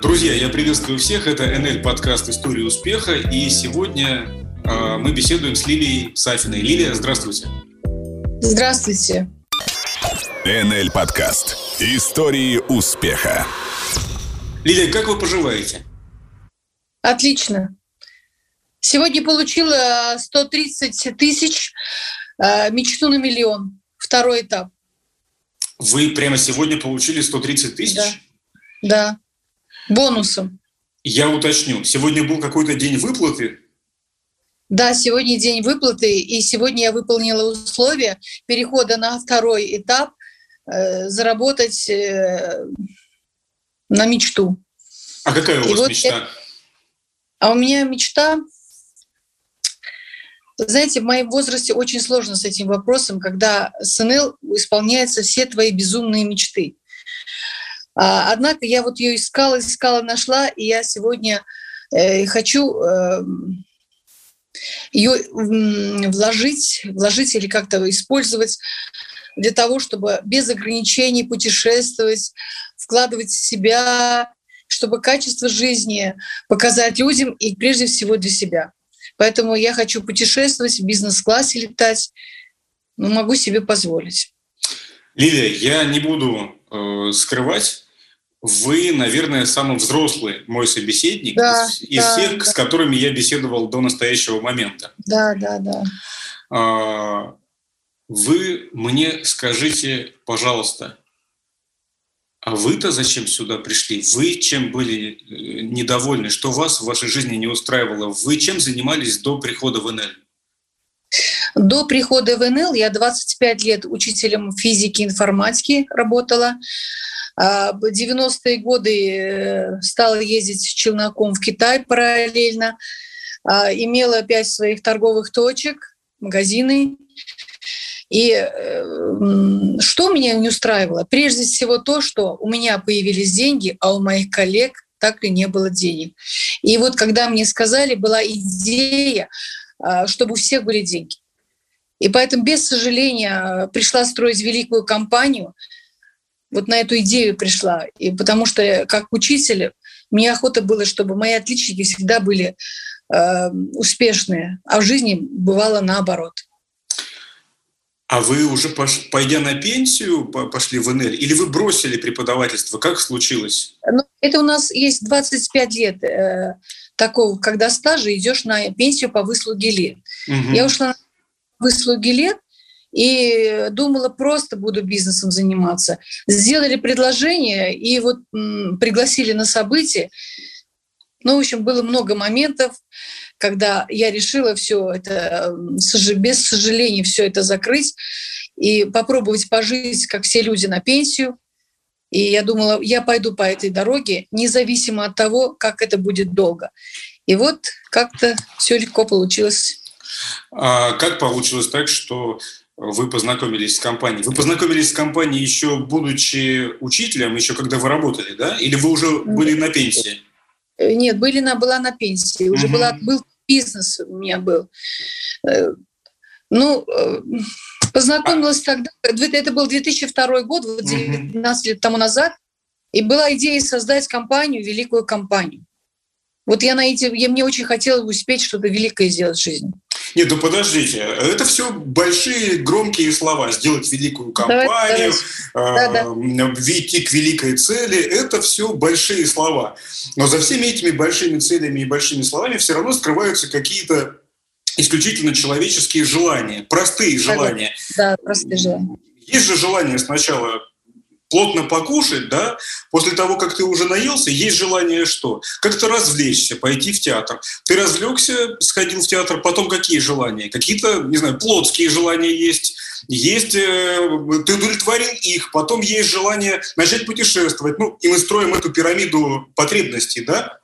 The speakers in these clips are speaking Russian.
Друзья, я приветствую всех. Это НЛ подкаст «История успеха». И сегодня э, мы беседуем с Лилией Сафиной. Лилия, здравствуйте. Здравствуйте. НЛ подкаст «Истории успеха». Лилия, как вы поживаете? Отлично. Сегодня получила 130 тысяч, э, мечту на миллион. Второй этап. Вы прямо сегодня получили 130 тысяч? Да. Да. Бонусом. Я уточню. Сегодня был какой-то день выплаты? Да, сегодня день выплаты, и сегодня я выполнила условия перехода на второй этап, э, заработать э, на мечту. А какая у вас вот мечта? Я... А у меня мечта... Знаете, в моем возрасте очень сложно с этим вопросом, когда с НЛ исполняются все твои безумные мечты. А, однако я вот ее искала, искала, нашла, и я сегодня э, хочу э, ее вложить, вложить или как-то использовать для того, чтобы без ограничений путешествовать, вкладывать в себя, чтобы качество жизни показать людям и прежде всего для себя. Поэтому я хочу путешествовать, в бизнес-классе летать, но могу себе позволить. Лилия, я не буду э, скрывать, вы, наверное, самый взрослый мой собеседник да, из, из да, всех, да. с которыми я беседовал до настоящего момента. Да, да, да. А, вы мне скажите, пожалуйста, а вы-то зачем сюда пришли? Вы чем были э, недовольны? Что вас в вашей жизни не устраивало? Вы чем занимались до прихода в НЛ? До прихода в НЛ я 25 лет учителем физики и информатики работала. А, в 90-е годы э, стала ездить челноком в Китай параллельно. А, имела пять своих торговых точек, магазины. И э, что меня не устраивало? Прежде всего то, что у меня появились деньги, а у моих коллег так и не было денег. И вот когда мне сказали, была идея, а, чтобы у всех были деньги. И поэтому, без сожаления, пришла строить великую компанию. Вот на эту идею пришла. И потому что, как учитель, мне охота было, чтобы мои отличники всегда были э, успешные, а в жизни бывало наоборот. А вы уже, пойдя на пенсию, пошли в НЛ? Или вы бросили преподавательство? Как случилось? Ну, это у нас есть 25 лет э, такого, когда стажа идешь на пенсию по выслуге лет. Угу. Я ушла на выслуги лет и думала, просто буду бизнесом заниматься. Сделали предложение и вот пригласили на событие. Ну, в общем, было много моментов, когда я решила все это без сожаления все это закрыть и попробовать пожить, как все люди, на пенсию. И я думала, я пойду по этой дороге, независимо от того, как это будет долго. И вот как-то все легко получилось. А как получилось так, что вы познакомились с компанией? Вы познакомились с компанией еще будучи учителем, еще когда вы работали, да? Или вы уже были на пенсии? Э, нет, были на, была на пенсии. Уже угу. была, был бизнес у меня был. Э, ну, э, познакомилась тогда, это был 2002 год, 19 лет тому назад, и была идея создать компанию, великую компанию. Вот я на эти, я, мне очень хотелось успеть что-то великое сделать в жизни. Нет, ну подождите, это все большие громкие слова. Сделать великую компанию, давай, давай. Э, идти к великой цели – это все большие слова. Но за всеми этими большими целями и большими словами все равно скрываются какие-то исключительно человеческие желания, простые желания. Да, простые желания. Есть же желание сначала плотно покушать, да, после того, как ты уже наелся, есть желание что? Как-то развлечься, пойти в театр. Ты развлекся, сходил в театр, потом какие желания? Какие-то, не знаю, плотские желания есть, есть, э, ты удовлетворил их, потом есть желание начать путешествовать. Ну, и мы строим эту пирамиду потребностей, да?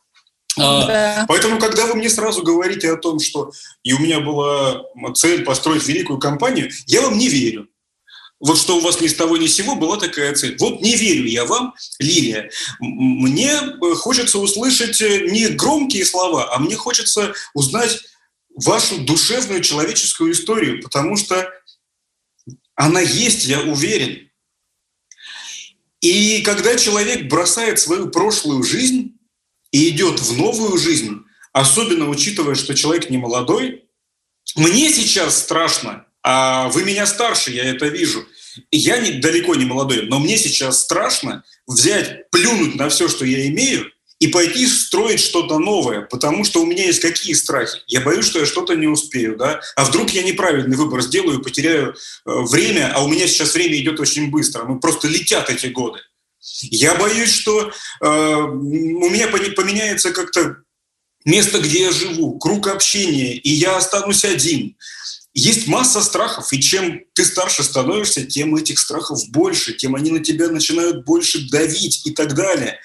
А, да. Поэтому, когда вы мне сразу говорите о том, что и у меня была цель построить великую компанию, я вам не верю вот что у вас ни с того ни с сего была такая цель. Вот не верю я вам, Лилия. Мне э, хочется услышать э, не громкие слова, а мне хочется узнать вашу душевную человеческую историю, потому что она есть, я уверен. И когда человек бросает свою прошлую жизнь, и идет в новую жизнь, особенно учитывая, что человек не молодой, мне сейчас страшно, а вы меня старше, я это вижу. Я не, далеко не молодой, но мне сейчас страшно взять, плюнуть на все, что я имею, и пойти строить что-то новое, потому что у меня есть какие страхи? Я боюсь, что я что-то не успею, да? А вдруг я неправильный выбор сделаю, потеряю э, время, а у меня сейчас время идет очень быстро, ну просто летят эти годы. Я боюсь, что э, у меня поменяется как-то место, где я живу, круг общения, и я останусь один. Есть масса страхов, и чем ты старше становишься, тем этих страхов больше, тем они на тебя начинают больше давить и так далее.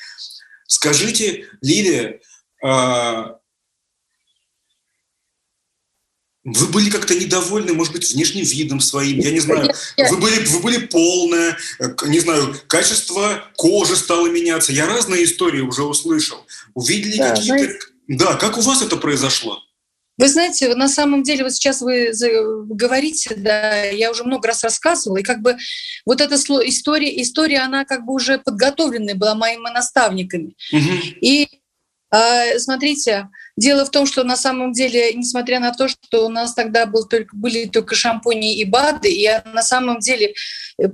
Скажите, Лилия, а, вы были как-то недовольны, может быть, внешним видом своим, я не знаю. Вы были, вы были полная, не знаю, качество кожи стало меняться. Я разные истории уже услышал. Увидели да, какие-то... Да, как у вас это произошло? Вы знаете, на самом деле, вот сейчас вы говорите, да, я уже много раз рассказывала, и как бы вот эта история, история, она как бы уже подготовленная была моими наставниками. Угу. И а, смотрите, дело в том, что на самом деле, несмотря на то, что у нас тогда был только, были только шампуни и БАДы, я на самом деле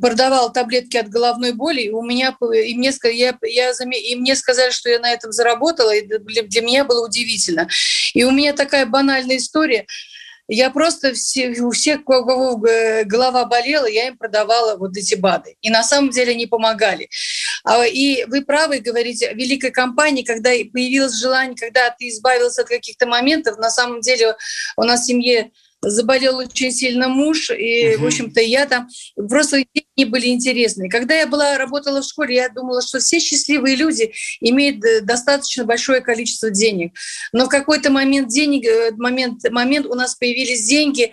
продавала таблетки от головной боли, и у меня и мне, я, я, и мне сказали, что я на этом заработала, и для, для меня было удивительно. И у меня такая банальная история – я просто все, у всех, у кого голова болела, я им продавала вот эти БАДы. И на самом деле они помогали. А, и вы правы говорите, великой компании, когда появилось желание, когда ты избавился от каких-то моментов, на самом деле у нас в семье заболел очень сильно муж, и, угу. в общем-то, я там просто не были интересны. Когда я была работала в школе, я думала, что все счастливые люди имеют э, достаточно большое количество денег. Но в какой-то момент денег, э, момент, момент у нас появились деньги,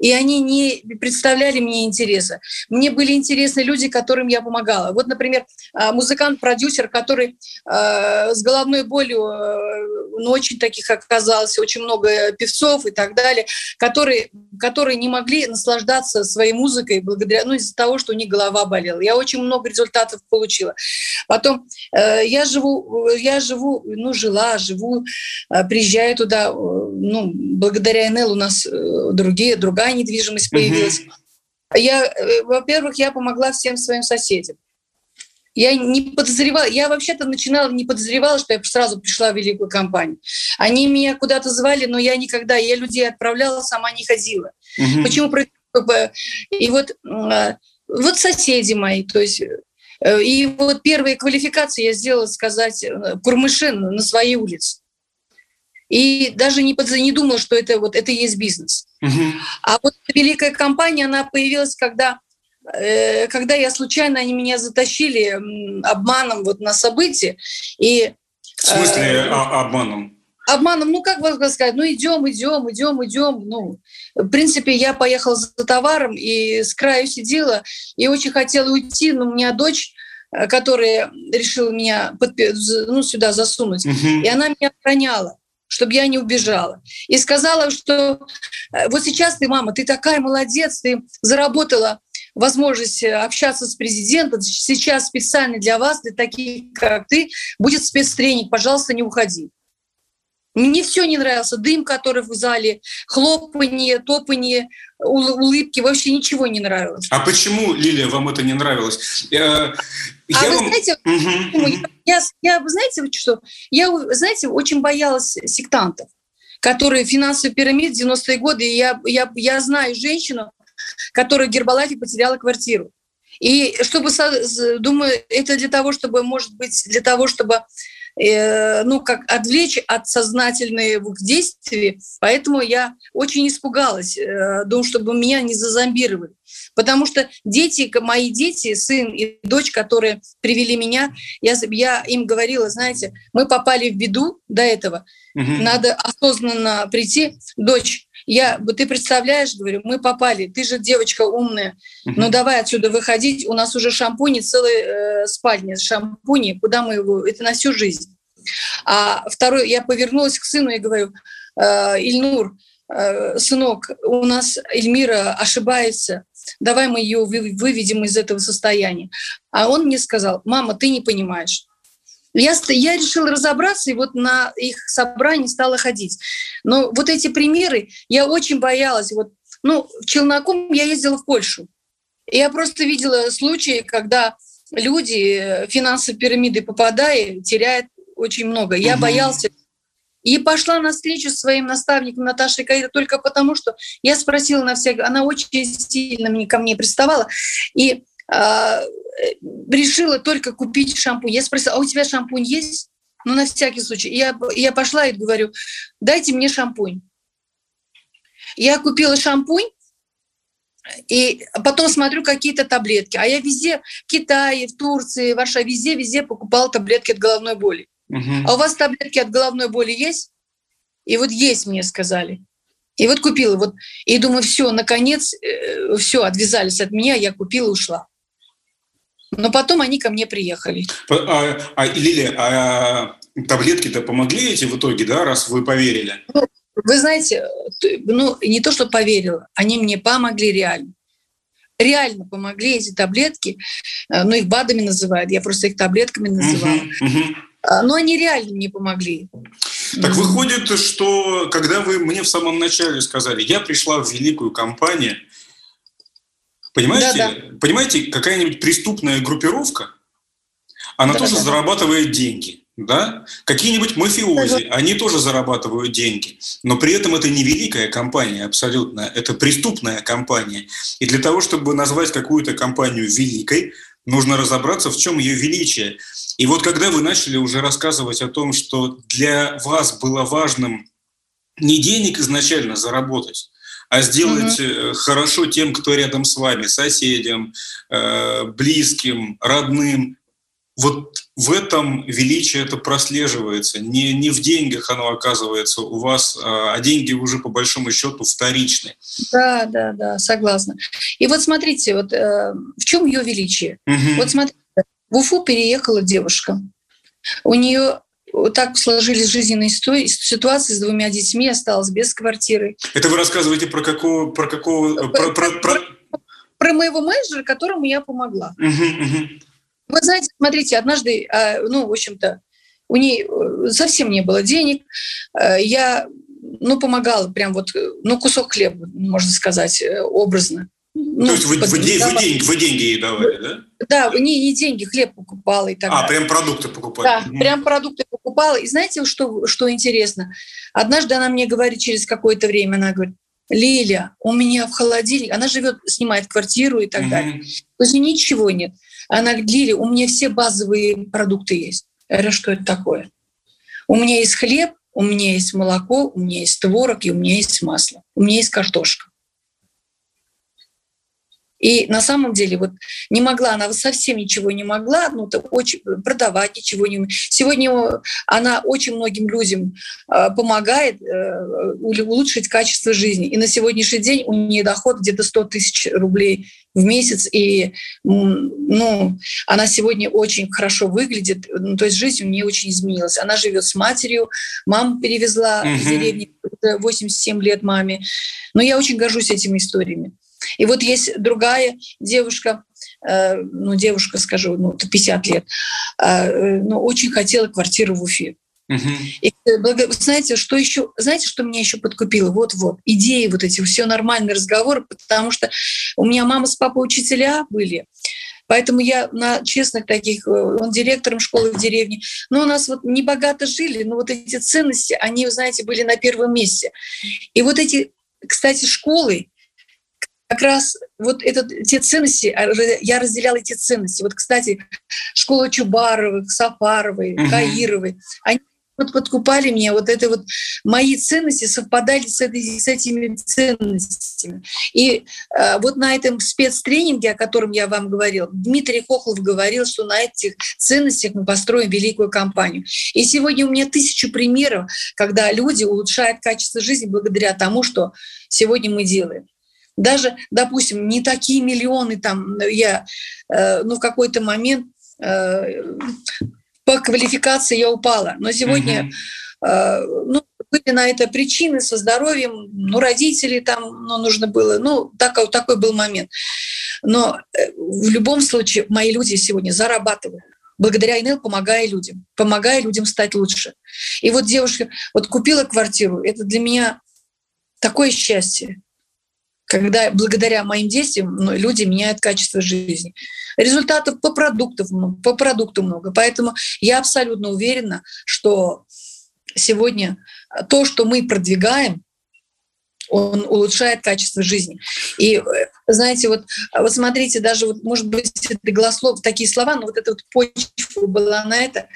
и они не представляли мне интереса. Мне были интересны люди, которым я помогала. Вот, например, а, музыкант-продюсер, который э, с головной болью, э, ну, очень таких оказалось, очень много певцов и так далее, которые, которые не могли наслаждаться своей музыкой благодаря, ну, из-за того, что у них голова болела. Я очень много результатов получила. Потом э, я живу, я живу, ну, жила, живу, приезжаю туда, ну, благодаря НЛ у нас другие, другая другая недвижимость появилась. Угу. Я, э, во-первых, я помогла всем своим соседям. Я не подозревала, я вообще-то начинала, не подозревала, что я сразу пришла в великую компанию. Они меня куда-то звали, но я никогда, я людей отправляла, сама не ходила. Угу. Почему? И вот, а, вот соседи мои, то есть э, и вот первые квалификации я сделала, сказать, э, Курмышин на своей улице и даже не, под, не думала, что это вот это и есть бизнес. Угу. А вот великая компания, она появилась, когда э, когда я случайно они меня затащили обманом вот на событие и в смысле э, а, обманом? Обманом, ну как вас сказать, ну идем, идем, идем, идем. Ну, в принципе, я поехала за товаром и с краю сидела и очень хотела уйти, но у меня дочь э, которая решила меня подпи- ну, сюда засунуть, угу. и она меня охраняла чтобы я не убежала. И сказала, что э, вот сейчас ты, мама, ты такая молодец, ты заработала возможность э, общаться с президентом. Сейчас специально для вас, для таких, как ты, будет спецтренинг. Пожалуйста, не уходи. Мне все не нравился. Дым, который в зале, хлопанье, топанье, улыбки, вообще ничего не нравилось. А почему, Лилия, вам это не нравилось? Э, я а вы вам... знаете, угу. я, я, вы знаете, что? Я, знаете, очень боялась сектантов, которые финансовый пирамид 90-е годы. И я, я, я знаю женщину, которая в Гербалайфе потеряла квартиру. И чтобы, думаю, это для того, чтобы, может быть, для того, чтобы Э, ну, как отвлечь от сознательных действий. Поэтому я очень испугалась, э, думаю, чтобы меня не зазомбировали. Потому что дети, мои дети, сын и дочь, которые привели меня, я, я им говорила, знаете, мы попали в беду до этого, угу. надо осознанно прийти. Дочь, я, ты представляешь, говорю, мы попали, ты же девочка умная, ну давай отсюда выходить, у нас уже шампуни, целая э, спальня шампуни, куда мы его, это на всю жизнь. А второй, я повернулась к сыну и говорю, э, Ильнур, э, сынок, у нас Эльмира ошибается, давай мы ее выведем из этого состояния. А он мне сказал, мама, ты не понимаешь. Я, я решила разобраться, и вот на их собрании стала ходить. Но вот эти примеры, я очень боялась. Вот, ну, в Челноком я ездила в Польшу. И я просто видела случаи, когда люди э, финансовые пирамиды попадая, теряют очень много. Я угу. боялся и пошла на встречу с своим наставником Наташей Каида только потому, что я спросила на всякое, она очень сильно мне, ко мне приставала, и э, решила только купить шампунь. Я спросила, а у тебя шампунь есть? Ну, на всякий случай. Я, я пошла и говорю, дайте мне шампунь. Я купила шампунь, и потом смотрю какие-то таблетки. А я везде, в Китае, в Турции, в Варшаве, везде-везде покупала таблетки от головной боли. Угу. А у вас таблетки от головной боли есть? И вот есть, мне сказали. И вот купила. Вот, и думаю, все, наконец, э, все, отвязались от меня, я купила и ушла. Но потом они ко мне приехали. А, а Лилия, а таблетки-то помогли эти в итоге, да, раз вы поверили? Ну, вы знаете, ну, не то, что поверила, они мне помогли реально. Реально помогли эти таблетки, э, ну, их БАДами называют, я просто их таблетками называю. Uh-huh, uh-huh. Но они реально не помогли. Так выходит, что когда вы мне в самом начале сказали, я пришла в великую компанию, понимаете, да, да. понимаете, какая-нибудь преступная группировка, она да, тоже да, зарабатывает деньги. Да? Какие-нибудь мафиози, они тоже зарабатывают деньги, но при этом это не великая компания абсолютно, это преступная компания. И для того, чтобы назвать какую-то компанию великой, нужно разобраться, в чем ее величие. И вот когда вы начали уже рассказывать о том, что для вас было важным не денег изначально заработать, а сделать угу. хорошо тем, кто рядом с вами, соседям, э, близким, родным. Вот в этом величие это прослеживается. Не, не в деньгах оно оказывается у вас, а, а деньги уже по большому счету вторичны. Да, да, да, согласна. И вот смотрите, вот э, в чем ее величие? Угу. Вот смотрите, в Уфу переехала девушка. У нее так сложились жизненные ситуации с двумя детьми, осталась без квартиры. Это вы рассказываете про какого... Про, какого, про, про, про, про... моего менеджера, которому я помогла. Угу, угу. Вы знаете, смотрите, однажды, а, ну, в общем-то, у нее э, совсем не было денег. Э, я, ну, помогала прям вот, ну, кусок хлеба, можно сказать, э, образно. Ну, То есть вы, вы, вы, деньги, вы деньги ей давали, да? Да, не, не деньги, хлеб покупала и так а, далее. А, прям продукты покупали? Да, mm. прям продукты покупала. И знаете, что, что интересно? Однажды она мне говорит через какое-то время, она говорит, Лиля, у меня в холодильнике, она живет, снимает квартиру и так mm-hmm. далее. То есть ничего нет. Она говорит, Лиля, у меня все базовые продукты есть. Я говорю, что это такое? У меня есть хлеб, у меня есть молоко, у меня есть творог и у меня есть масло. У меня есть картошка. И на самом деле вот не могла, она совсем ничего не могла, ну, очень, продавать ничего не Сегодня она очень многим людям э, помогает э, улучшить качество жизни. И на сегодняшний день у нее доход где-то 100 тысяч рублей в месяц, и ну, она сегодня очень хорошо выглядит, ну, то есть жизнь у нее очень изменилась. Она живет с матерью, мама перевезла угу. из деревни 87 лет маме. Но я очень горжусь этими историями. И вот есть другая девушка, э, ну, девушка, скажу, ну, 50 лет, э, ну, очень хотела квартиру в Уфе. Uh-huh. И, э, знаете, что еще, знаете, что меня еще подкупило? Вот-вот, идеи вот эти, все нормальные разговоры, потому что у меня мама с папой учителя были, Поэтому я на честных таких, он директором школы в деревне. Но у нас вот не богато жили, но вот эти ценности, они, знаете, были на первом месте. И вот эти, кстати, школы, как раз вот это, те ценности, а, я разделяла эти ценности. Вот, кстати, школа Чубаровых, Сафаровой, угу. Каировой, они вот подкупали меня, вот это вот мои ценности совпадали с, этой, с этими ценностями. И э, вот на этом спецтренинге, о котором я вам говорил, Дмитрий Хохлов говорил, что на этих ценностях мы построим великую компанию. И сегодня у меня тысячу примеров, когда люди улучшают качество жизни благодаря тому, что сегодня мы делаем даже, допустим, не такие миллионы там я, э, ну, в какой-то момент э, по квалификации я упала, но сегодня, угу. ну, были на это причины со здоровьем, ну, родители там, ну, нужно было, ну, так, такой был момент. Но в любом случае мои люди сегодня зарабатывают. благодаря НЛ помогая людям, помогая людям стать лучше. И вот девушка вот купила квартиру, это для меня такое счастье, когда благодаря моим действиям ну, люди меняют качество жизни. Результатов по продуктам по продукту много. Поэтому я абсолютно уверена, что сегодня то, что мы продвигаем, он улучшает качество жизни. И знаете, вот, вот смотрите, даже вот, может быть, это голослов, такие слова, но вот эта вот почва была на это.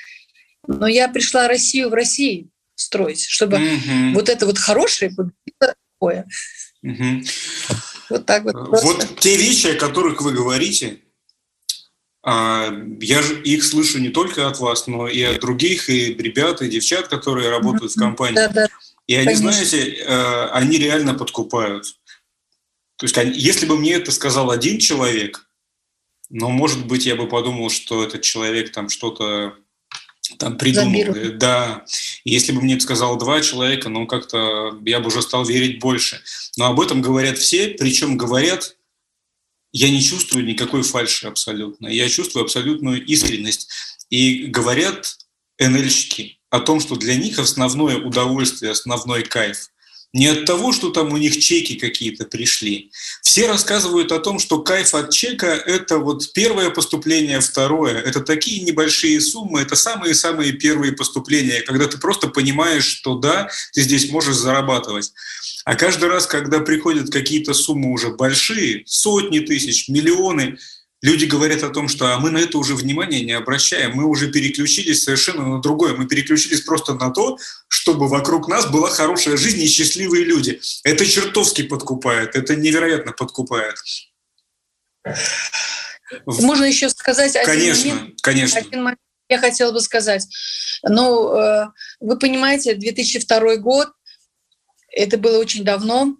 Но я пришла Россию в России строить, чтобы mm-hmm. вот это вот хорошее такое. Mm-hmm. Вот так вот. Просто. Вот те вещи, о которых вы говорите, а, я же их слышу не только от вас, но и от других, и ребят, и девчат, которые работают в компании. Да, да. И они, Конечно. знаете, э, они реально подкупают. То есть, если бы мне это сказал один человек, но, может быть, я бы подумал, что этот человек там что-то там придумал. Да. Если бы мне сказал два человека, ну, как-то я бы уже стал верить больше. Но об этом говорят все, причем говорят я не чувствую никакой фальши абсолютно. Я чувствую абсолютную искренность. И говорят НЛщики о том, что для них основное удовольствие, основной кайф не от того, что там у них чеки какие-то пришли. Все рассказывают о том, что кайф от чека – это вот первое поступление, второе. Это такие небольшие суммы, это самые-самые первые поступления, когда ты просто понимаешь, что да, ты здесь можешь зарабатывать. А каждый раз, когда приходят какие-то суммы уже большие, сотни тысяч, миллионы, люди говорят о том, что а мы на это уже внимания не обращаем, мы уже переключились совершенно на другое, мы переключились просто на то, чтобы вокруг нас была хорошая жизнь и счастливые люди. Это чертовски подкупает, это невероятно подкупает. Можно еще сказать один конечно, момент. Конечно, один момент я хотела бы сказать. Ну, э, вы понимаете, 2002 год, это было очень давно.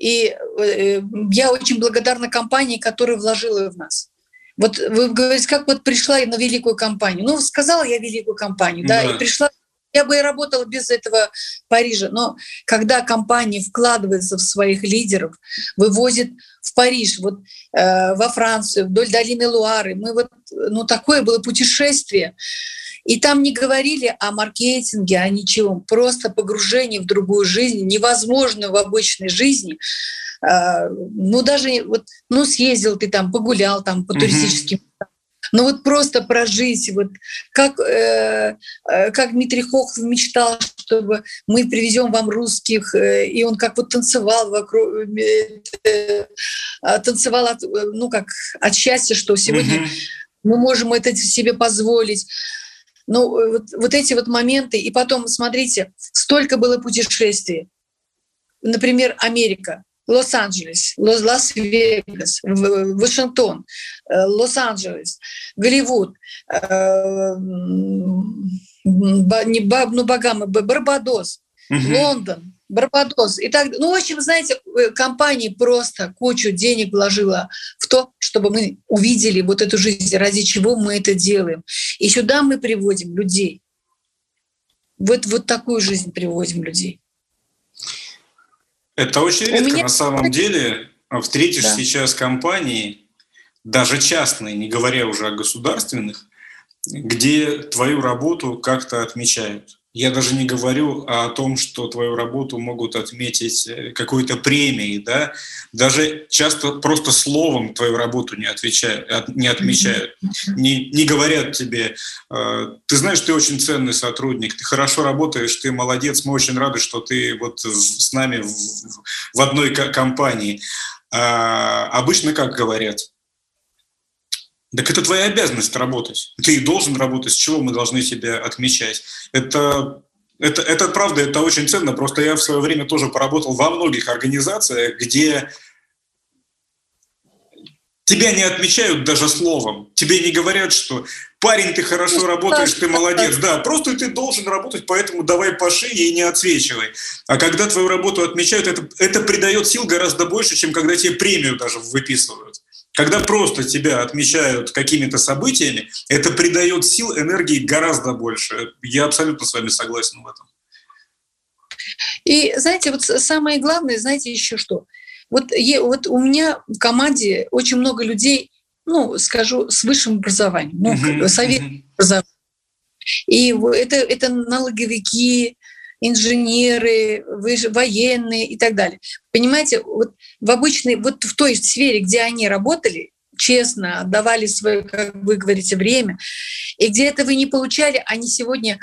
И э, я очень благодарна компании, которая вложила в нас. Вот вы говорите, как вот пришла я на великую компанию. Ну, сказала я великую компанию, да, да и пришла я бы и работала без этого Парижа. Но когда компания вкладывается в своих лидеров, вывозит в Париж, вот э, во Францию, вдоль долины Луары, мы вот, ну такое было путешествие. И там не говорили о маркетинге, о ничем, просто погружение в другую жизнь, невозможную в обычной жизни. А, ну, даже вот, ну, съездил ты там, погулял там по туристическим но вот просто прожить, вот как, э, э, как Дмитрий Хохов мечтал, чтобы мы привезем вам русских, э, и он как вот танцевал вокруг, э, э, танцевал от, ну как от счастья, что сегодня mm мы можем это себе позволить. Ну, э, вот, вот эти вот моменты. И потом, смотрите, столько было путешествий. Например, Америка, Лос-Анджелес, Лас-Вегас, Вашингтон, э, Лос-Анджелес, Голливуд, э, не ну, Багамы, Барбадос, Лондон, Барбадос. И так, ну, в общем, знаете, э, компания просто кучу денег вложила в то, чтобы мы увидели вот эту жизнь, ради чего мы это делаем. И сюда мы приводим людей. Вот, вот такую жизнь приводим людей. Это очень редко меня... на самом деле. Встретишь да. сейчас компании, даже частные, не говоря уже о государственных, где твою работу как-то отмечают. Я даже не говорю о том, что твою работу могут отметить э, какой-то премией, да. Даже часто просто словом твою работу не отвечают, не отмечают, не, не говорят тебе, э, ты знаешь, ты очень ценный сотрудник, ты хорошо работаешь, ты молодец, мы очень рады, что ты вот с нами в, в одной компании. А обычно как говорят? Так это твоя обязанность работать. Ты должен работать, с чего мы должны тебя отмечать. Это, это, это правда, это очень ценно. Просто я в свое время тоже поработал во многих организациях, где тебя не отмечают даже словом. Тебе не говорят, что парень, ты хорошо работаешь, ты молодец. Да, просто ты должен работать, поэтому давай по шее и не отсвечивай. А когда твою работу отмечают, это, это придает сил гораздо больше, чем когда тебе премию даже выписывают. Когда просто тебя отмечают какими-то событиями, это придает сил, энергии гораздо больше. Я абсолютно с вами согласен в этом. И знаете, вот самое главное, знаете еще что? Вот, вот у меня в команде очень много людей, ну, скажу, с высшим образованием, ну, совет uh-huh. И это, это налоговики, инженеры, военные и так далее. Понимаете, вот в обычной, вот в той сфере, где они работали, честно отдавали свое, как вы говорите, время, и где это вы не получали, они сегодня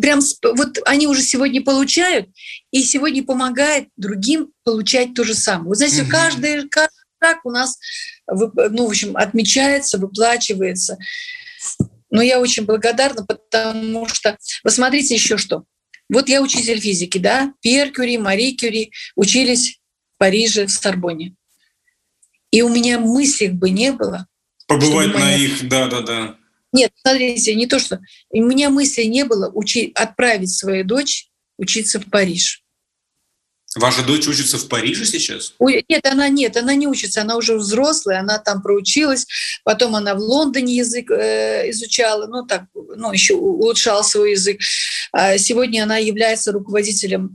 прям вот они уже сегодня получают, и сегодня помогают другим получать то же самое. Вот знаете, угу. каждый, каждый шаг у нас, ну, в общем, отмечается, выплачивается. Но я очень благодарна, потому что, посмотрите еще что. Вот я учитель физики, да, Пьер Кюри, Мари Кюри учились в Париже, в Сорбоне. И у меня мыслей бы не было. Побывать на их, да-да-да. Нет, смотрите, не то, что... У меня мысли не было учить, отправить свою дочь учиться в Париж. Ваша дочь учится в Париже сейчас? Нет, она нет, она не учится, она уже взрослая, она там проучилась, потом она в Лондоне язык э, изучала, ну так, ну еще улучшала свой язык. А сегодня она является руководителем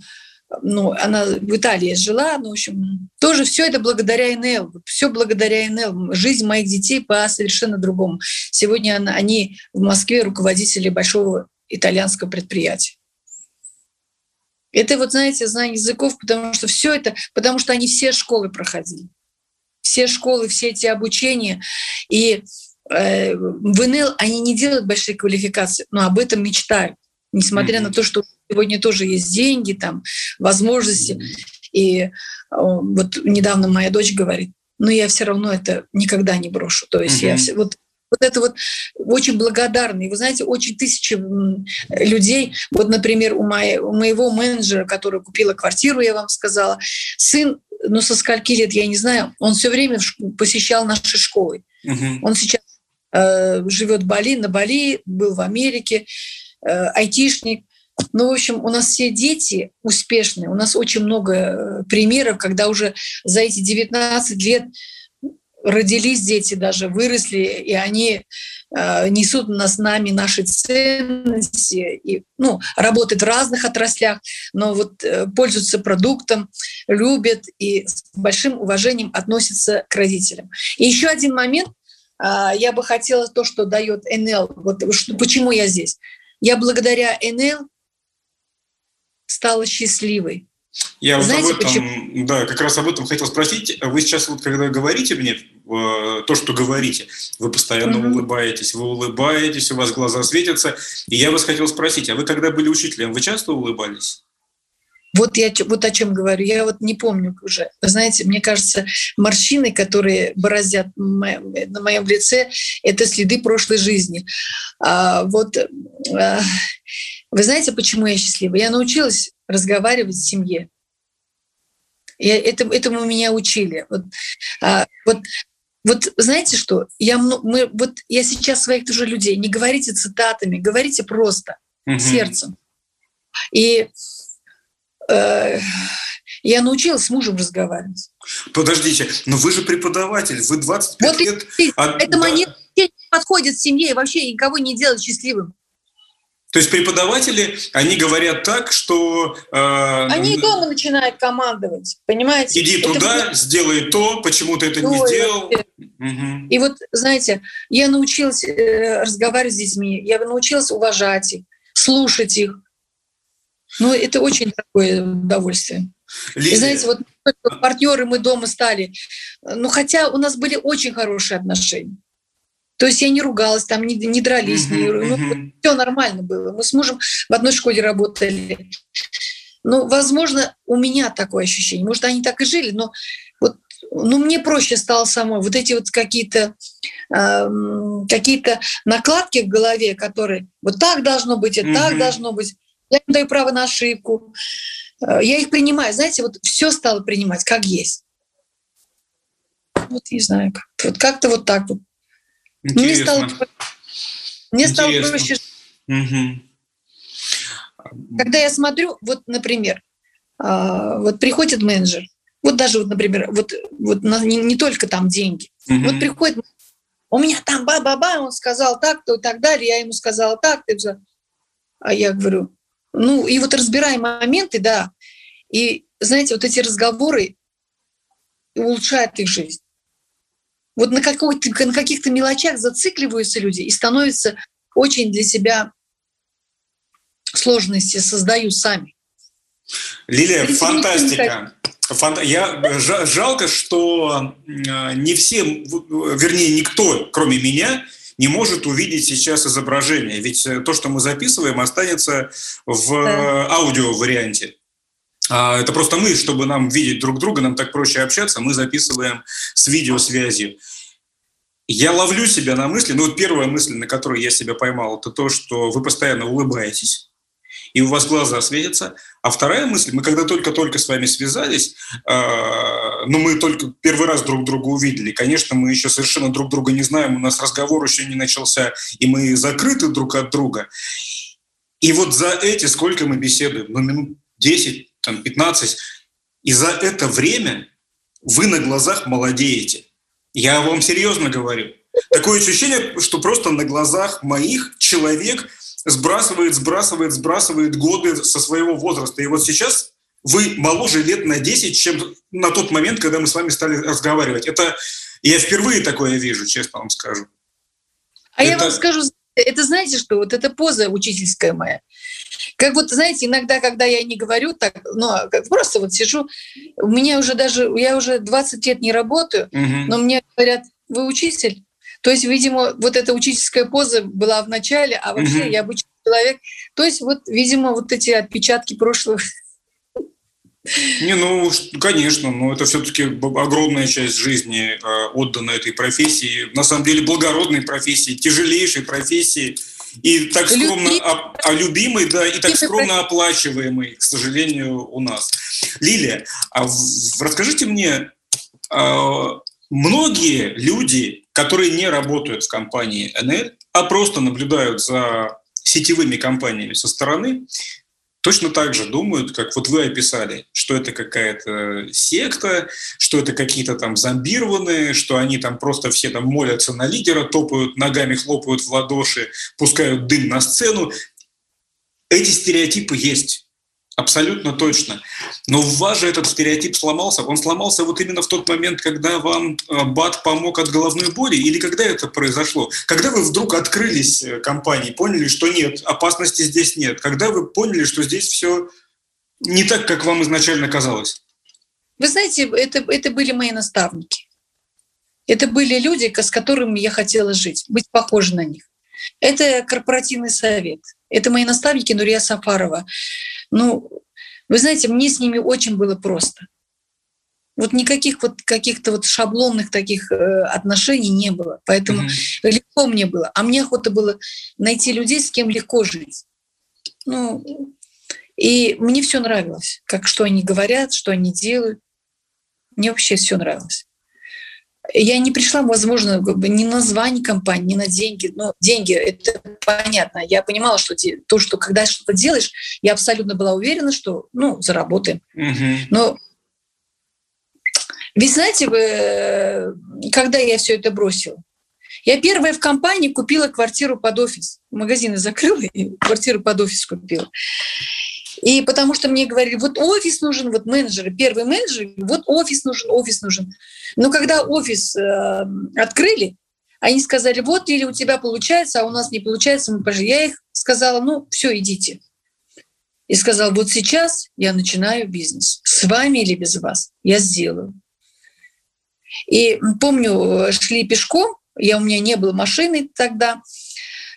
ну, она в Италии жила, ну, в общем, тоже все это благодаря НЛ, все благодаря НЛ. Жизнь моих детей по совершенно другому. Сегодня они в Москве руководители большого итальянского предприятия. Это вот, знаете, знание языков, потому что все это, потому что они все школы проходили. Все школы, все эти обучения. И э, в НЛ они не делают большие квалификации, но об этом мечтают. Несмотря mm-hmm. на то, что сегодня тоже есть деньги, там, возможности. И вот недавно моя дочь говорит, но я все равно это никогда не брошу. То есть mm-hmm. я все, вот вот это вот очень благодарный. Вы знаете, очень тысячи людей. Вот, например, у, моей, у моего менеджера, который купила квартиру, я вам сказала, сын, ну, со скольки лет, я не знаю, он все время посещал наши школы. Uh-huh. Он сейчас э, живет в Бали, на Бали, был в Америке, э, айтишник. Ну, в общем, у нас все дети успешные. У нас очень много э, примеров, когда уже за эти 19 лет родились дети даже, выросли, и они э, несут на, с нами наши ценности, и, ну, работают в разных отраслях, но вот э, пользуются продуктом, любят и с большим уважением относятся к родителям. И еще один момент, э, я бы хотела то, что дает НЛ, вот почему я здесь. Я благодаря НЛ стала счастливой. Я Знаете, вот об этом, почему? да, как раз об этом хотел спросить. Вы сейчас вот, когда говорите мне э, то, что говорите, вы постоянно mm-hmm. улыбаетесь, вы улыбаетесь, у вас глаза светятся. И я вас хотел спросить, а вы когда были учителем, вы часто улыбались? Вот я вот о чем говорю. Я вот не помню уже. Вы знаете, мне кажется, морщины, которые бороздят на моем лице, это следы прошлой жизни. А, вот а, вы знаете, почему я счастлива? Я научилась разговаривать в семье. Я, это, этому меня учили. Вот, а, вот, вот знаете что? Я, мы, вот, я сейчас своих тоже людей, не говорите цитатами, говорите просто, угу. сердцем. И э, я научилась с мужем разговаривать. Подождите, но вы же преподаватель, вы 25 вот лет... И, от... Это да. не подходит семье и вообще никого не делать счастливым. То есть преподаватели, они говорят так, что... Э, они дома начинают командовать, понимаете? Иди это туда, будет... сделай то, почему ты это ну, не сделал. Угу. И вот, знаете, я научилась э, разговаривать с детьми, я научилась уважать их, слушать их. Ну, это очень такое удовольствие. Лидия. И знаете, вот партнеры мы дома стали. Ну, хотя у нас были очень хорошие отношения. То есть я не ругалась, там не, не дрались, не, ну, все нормально было. Мы с мужем в одной школе работали. Ну, возможно, у меня такое ощущение. Может, они так и жили, но вот, ну, мне проще стало самой. Вот эти вот какие-то э, какие-то накладки в голове, которые вот так должно быть, и так должно быть. Я им даю право на ошибку. Э, я их принимаю. Знаете, вот все стало принимать, как есть. Вот не знаю, как вот как-то вот так вот. Мне стало, мне стало проще. Угу. Когда я смотрю, вот, например, а, вот приходит менеджер, вот даже, вот, например, вот, вот не, не только там деньги, угу. вот приходит, у меня там ба-ба-ба, он сказал так-то и так далее, я ему сказала так-то, а я говорю, ну, и вот разбираем моменты, да, и, знаете, вот эти разговоры улучшают их жизнь. Вот на, на каких-то мелочах зацикливаются люди и становятся очень для себя сложности создают сами. Лилия, фантастика. Фанта... Я жалко, что не все, вернее, никто, кроме меня, не может увидеть сейчас изображение. Ведь то, что мы записываем, останется в да. аудио варианте. А, это просто мы, чтобы нам видеть друг друга, нам так проще общаться, мы записываем с видеосвязью. Я ловлю себя на мысли, ну вот первая мысль, на которую я себя поймал, это то, что вы постоянно улыбаетесь, и у вас глаза светятся. А вторая мысль, мы когда только-только с вами связались, э, ну мы только первый раз друг друга увидели, конечно, мы еще совершенно друг друга не знаем, у нас разговор еще не начался, и мы закрыты друг от друга. И вот за эти, сколько мы беседуем, ну минут 10, там, 15, и за это время вы на глазах молодеете. Я вам серьезно говорю. Такое ощущение, что просто на глазах моих человек сбрасывает, сбрасывает, сбрасывает годы со своего возраста. И вот сейчас вы моложе лет на 10, чем на тот момент, когда мы с вами стали разговаривать. Это я впервые такое вижу, честно вам скажу. А это... я вам скажу, это знаете что? Вот эта поза учительская моя. Как вот, знаете, иногда, когда я не говорю так, ну, а просто вот сижу, у меня уже даже, я уже 20 лет не работаю, угу. но мне говорят, вы учитель? То есть, видимо, вот эта учительская поза была в начале, а вообще угу. я обычный человек. То есть, вот, видимо, вот эти отпечатки прошлого не, ну, конечно, но это все-таки огромная часть жизни э, отдана этой профессии. На самом деле благородной профессии, тяжелейшей профессии. И так скромно, а, а любимой, да, и так скромно оплачиваемой, к сожалению, у нас. Лилия, а расскажите мне, а, многие люди, которые не работают в компании НЛ, а просто наблюдают за сетевыми компаниями со стороны, точно так же думают, как вот вы описали, что это какая-то секта, что это какие-то там зомбированные, что они там просто все там молятся на лидера, топают ногами, хлопают в ладоши, пускают дым на сцену. Эти стереотипы есть. Абсолютно точно. Но у вас же этот стереотип сломался. Он сломался вот именно в тот момент, когда вам э, БАТ помог от головной боли, или когда это произошло? Когда вы вдруг открылись э, компании, поняли, что нет, опасности здесь нет? Когда вы поняли, что здесь все не так, как вам изначально казалось? Вы знаете, это, это были мои наставники. Это были люди, с которыми я хотела жить, быть похожей на них. Это корпоративный совет. Это мои наставники Нурия Сафарова. Ну, вы знаете, мне с ними очень было просто. Вот никаких вот каких-то вот шаблонных таких э, отношений не было. Поэтому mm-hmm. легко мне было. А мне охота было найти людей, с кем легко жить. Ну, и мне все нравилось, как что они говорят, что они делают. Мне вообще все нравилось. Я не пришла, возможно, не на название компании, не на деньги. Но ведь это понятно. Я понимала, что то, что когда что-то делаешь, я абсолютно была уверена, что, ну, заработаем. Угу. Но ведь знаете, вы, когда я все это бросила, я первая в компании купила квартиру под офис. Магазины закрыла и квартиру под офис купила. И потому что мне говорили, вот офис нужен, вот менеджеры, первый менеджер, вот офис нужен, офис нужен. Но когда офис э, открыли, они сказали, вот, или у тебя получается, а у нас не получается, мы пожили. Я их сказала, ну, все, идите. И сказал, вот сейчас я начинаю бизнес. С вами или без вас? Я сделаю. И помню, шли пешком, я, у меня не было машины тогда,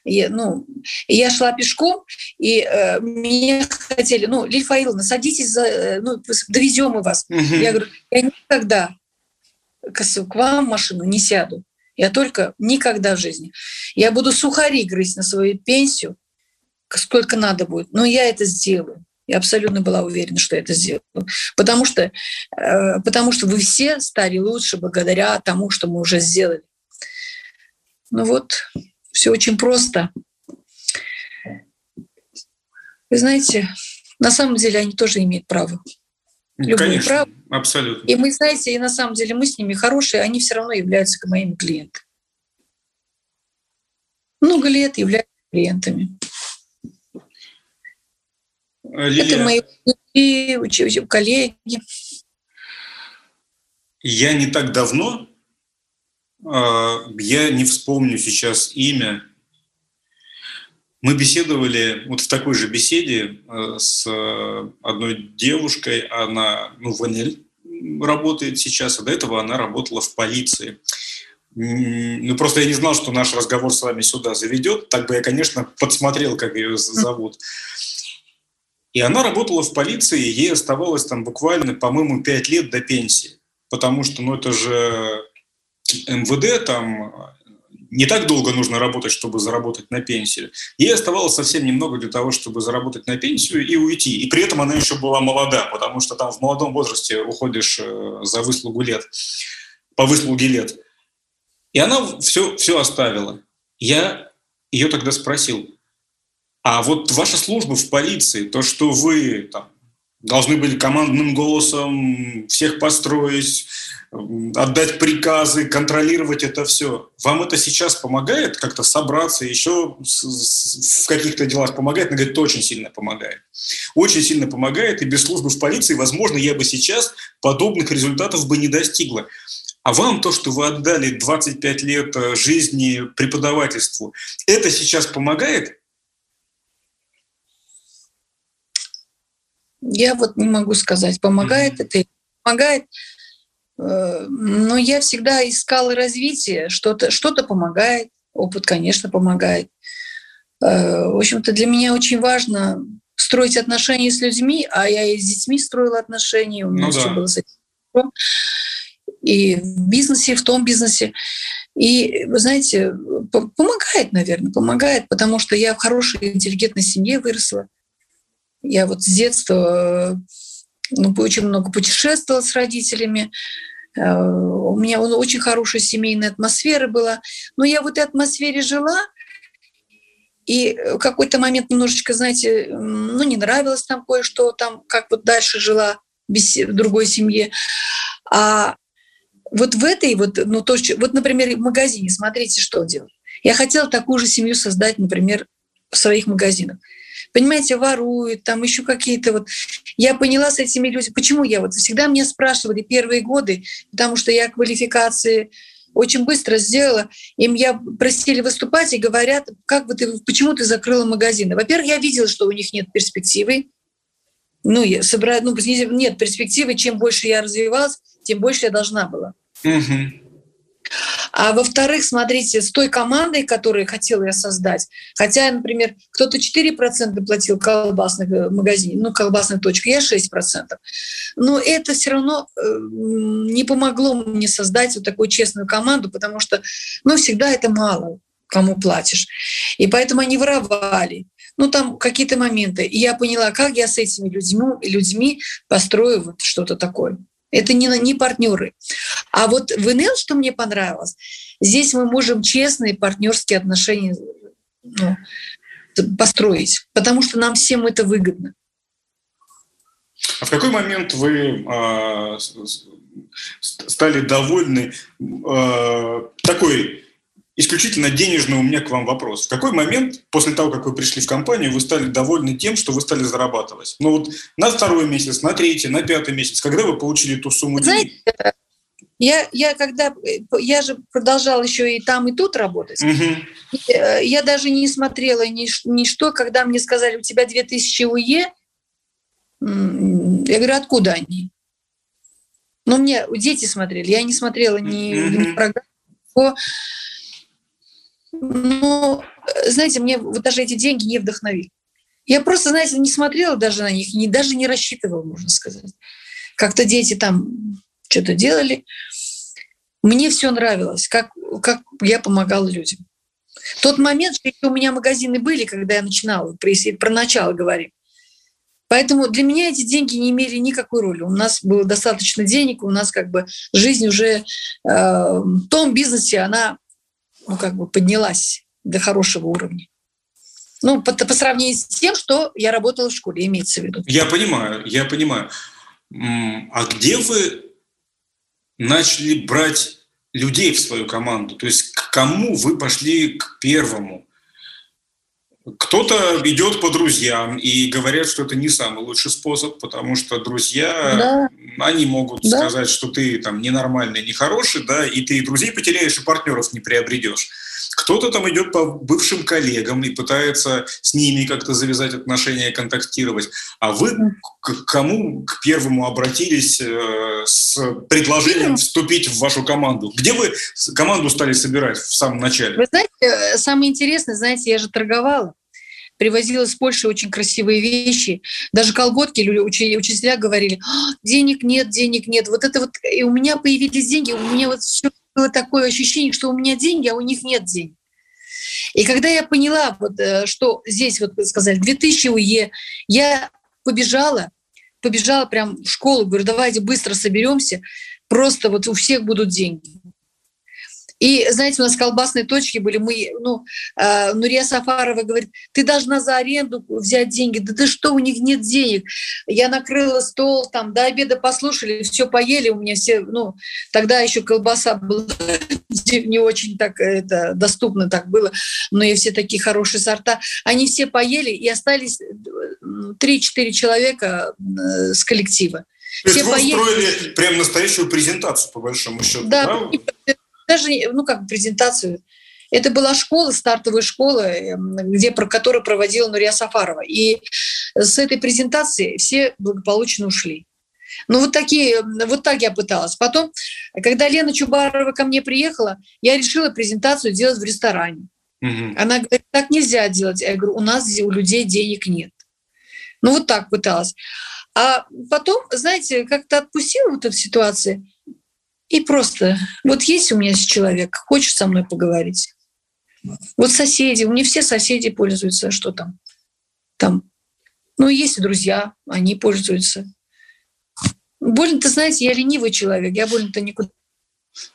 я, ну, я шла пешком, и э, меня хотели, ну, Лиль Фаиловна, садитесь, за, э, ну, довезем мы вас. Угу. Я говорю, я никогда к, к вам в машину не сяду. Я только никогда в жизни. Я буду сухари грызть на свою пенсию, сколько надо будет. Но я это сделаю. Я абсолютно была уверена, что я это сделаю. Потому что, э, потому что вы все стали лучше благодаря тому, что мы уже сделали. Ну вот, все очень просто. Вы знаете, на самом деле они тоже имеют право. Любое Конечно, право. абсолютно. И мы, знаете, и на самом деле мы с ними хорошие, они все равно являются моими клиентами. Много лет являются клиентами. Лилия, Это мои коллеги. Я не так давно я не вспомню сейчас имя, мы беседовали вот в такой же беседе э, с одной девушкой, она ну, в НЛ работает сейчас, а до этого она работала в полиции. Ну, просто я не знал, что наш разговор с вами сюда заведет. Так бы я, конечно, подсмотрел, как ее зовут. И она работала в полиции, ей оставалось там буквально, по-моему, 5 лет до пенсии. Потому что, ну, это же МВД, там не так долго нужно работать, чтобы заработать на пенсию. Ей оставалось совсем немного для того, чтобы заработать на пенсию и уйти. И при этом она еще была молода, потому что там в молодом возрасте уходишь э, за выслугу лет, по выслуге лет. И она все, все оставила. Я ее тогда спросил, а вот ваша служба в полиции, то, что вы там, должны были командным голосом всех построить, отдать приказы, контролировать это все. Вам это сейчас помогает как-то собраться, еще в каких-то делах помогает? Она говорит, очень сильно помогает. Очень сильно помогает, и без службы в полиции, возможно, я бы сейчас подобных результатов бы не достигла. А вам то, что вы отдали 25 лет э, жизни преподавательству, это сейчас помогает? Я вот не могу сказать, помогает mm-hmm. это, помогает. Э, но я всегда искала развитие, что-то что помогает, опыт, конечно, помогает. Э, в общем-то, для меня очень важно строить отношения с людьми, а я и с детьми строила отношения, у меня ну, все да. было с этим. И в бизнесе, в том бизнесе. И, вы знаете, помогает, наверное, помогает, потому что я в хорошей, интеллигентной семье выросла. Я вот с детства ну, очень много путешествовала с родителями. Э, у меня очень хорошая семейная атмосфера была. Но я в этой атмосфере жила, и в какой-то момент немножечко, знаете, ну, не нравилось там кое-что, там, как вот дальше жила в другой семье. А вот в этой вот, ну, то, вот, например, в магазине, смотрите, что делать. Я хотела такую же семью создать, например, в своих магазинах понимаете, воруют, там еще какие-то вот. Я поняла с этими людьми, почему я вот всегда меня спрашивали первые годы, потому что я квалификации очень быстро сделала. Им я просили выступать и говорят, как бы ты, почему ты закрыла магазины. Во-первых, я видела, что у них нет перспективы. Ну, я собрать, ну, нет перспективы. Чем больше я развивалась, тем больше я должна была. Угу. А во-вторых, смотрите, с той командой, которую хотела я создать, хотя, например, кто-то 4% платил колбасных э, магазине, ну, колбасная точка, я 6%. Но это все равно э, не помогло мне создать вот такую честную команду, потому что, ну, всегда это мало, кому платишь. И поэтому они воровали. Ну, там какие-то моменты. И я поняла, как я с этими людьми, людьми построю вот что-то такое. Это не, не партнеры. А вот в НЛ, что мне понравилось, здесь мы можем честные партнерские отношения ну, построить, потому что нам всем это выгодно. А в какой момент вы э, стали довольны э, такой исключительно денежный у меня к вам вопрос. В какой момент, после того, как вы пришли в компанию, вы стали довольны тем, что вы стали зарабатывать? Ну вот на второй месяц, на третий, на пятый месяц, когда вы получили ту сумму Знаете, денег? Я, я когда я же продолжала еще и там, и тут работать. Угу. Я даже не смотрела ни, ни что, когда мне сказали, у тебя 2000 УЕ, я говорю, откуда они? Ну, мне дети смотрели, я не смотрела ни, угу. ни программу. Ну, знаете, мне вот даже эти деньги не вдохновили. Я просто, знаете, не смотрела даже на них, не, даже не рассчитывала, можно сказать. Как-то дети там что-то делали. Мне все нравилось, как, как я помогала людям. Тот момент, что у меня магазины были, когда я начинала, про начало говорим. Поэтому для меня эти деньги не имели никакой роли. У нас было достаточно денег, у нас как бы жизнь уже э, в том бизнесе, она ну, как бы поднялась до хорошего уровня. Ну, по, по сравнению с тем, что я работала в школе, имеется в виду. Я понимаю, я понимаю. А где вы начали брать людей в свою команду? То есть к кому вы пошли к первому? Кто-то идет по друзьям и говорят, что это не самый лучший способ, потому что друзья, да. они могут да. сказать, что ты там ненормальный, нехороший, да, и ты друзей потеряешь, и партнеров не приобретешь. Кто-то там идет по бывшим коллегам и пытается с ними как-то завязать отношения, контактировать. А вы к кому к первому обратились э, с предложением вступить в вашу команду? Где вы команду стали собирать в самом начале? Вы знаете, э, самое интересное, знаете, я же торговала привозила из Польши очень красивые вещи. Даже колготки учителя говорили, «А, денег нет, денег нет. Вот это вот, и у меня появились деньги, у меня вот все было такое ощущение, что у меня деньги, а у них нет денег. И когда я поняла, вот, э, что здесь, вот сказали, 2000 УЕ, я побежала, побежала прям в школу, говорю, давайте быстро соберемся, просто вот у всех будут деньги. И, знаете, у нас колбасные точки были. Мы, ну, э, Нурия Сафарова говорит, ты должна за аренду взять деньги. Да ты что, у них нет денег. Я накрыла стол, там, до обеда послушали, все поели. У меня все, ну, тогда еще колбаса была не очень так это доступно так было, но и все такие хорошие сорта. Они все поели, и остались 3-4 человека э, с коллектива. То есть все вы поели. устроили прям настоящую презентацию, по большому счету, да? да? Даже, ну, как презентацию. Это была школа, стартовая школа, эм, где, про которую проводила Нурия Сафарова. И с этой презентации все благополучно ушли. Ну, вот такие, вот так я пыталась. Потом, когда Лена Чубарова ко мне приехала, я решила презентацию делать в ресторане. Угу. Она говорит, так нельзя делать. Я говорю, у нас у людей денег нет. Ну, вот так пыталась. А потом, знаете, как-то отпустила вот эту ситуацию. И просто, вот есть у меня человек, хочет со мной поговорить. Вот соседи, у меня все соседи пользуются, что там? Там. Ну, есть и друзья, они пользуются. Больно-то, знаете, я ленивый человек, я больно-то никуда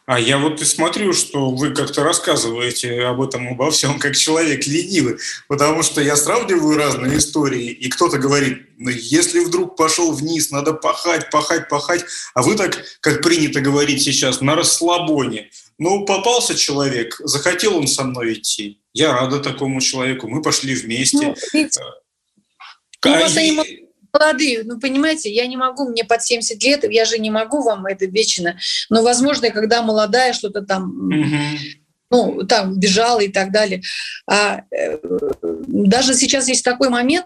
а я вот и смотрю, что вы как-то рассказываете об этом, обо всем, как человек ленивый, потому что я сравниваю разные истории, и кто-то говорит, ну, если вдруг пошел вниз, надо пахать, пахать, пахать, а вы так, как принято говорить сейчас, на расслабоне. Ну, попался человек, захотел он со мной идти, я рада такому человеку, мы пошли вместе. Ну, ведь... Ну, а, молодые, ну, понимаете, я не могу, мне под 70 лет, я же не могу вам это вечно, но, возможно, когда молодая что-то там... Mm-hmm ну, там бежала и так далее. А э, даже сейчас есть такой момент,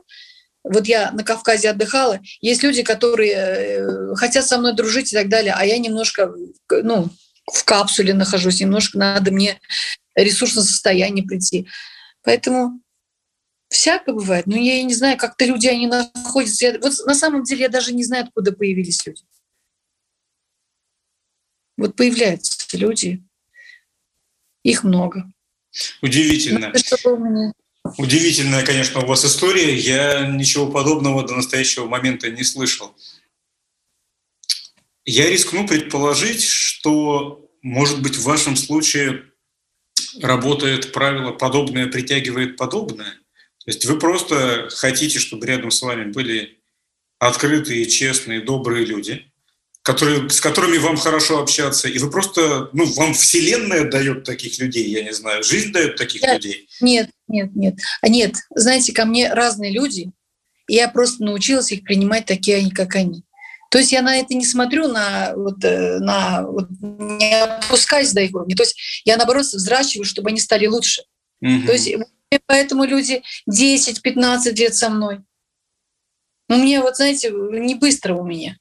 вот я на Кавказе отдыхала, есть люди, которые э, хотят со мной дружить и так далее, а я немножко, ну, в капсуле нахожусь, немножко надо мне ресурсное состояние прийти. Поэтому Всякое бывает. Но я и не знаю, как-то люди, они находятся. Я, вот на самом деле я даже не знаю, откуда появились люди. Вот появляются люди. Их много. Удивительно. Ну, Удивительная, конечно, у вас история. Я ничего подобного до настоящего момента не слышал. Я рискну предположить, что, может быть, в вашем случае работает правило «подобное притягивает подобное». То есть вы просто хотите, чтобы рядом с вами были открытые, честные, добрые люди, которые, с которыми вам хорошо общаться, и вы просто, ну, вам Вселенная дает таких людей, я не знаю, жизнь дает таких нет, людей. Нет, нет, нет. А нет, знаете, ко мне разные люди, и я просто научилась их принимать такие, как они. То есть я на это не смотрю, на, вот, э, на, вот, не опускаюсь до их уровня. То есть я, наоборот, взращиваю, чтобы они стали лучше. Угу. То есть поэтому люди 10-15 лет со мной. Ну, мне вот, знаете, не быстро у меня.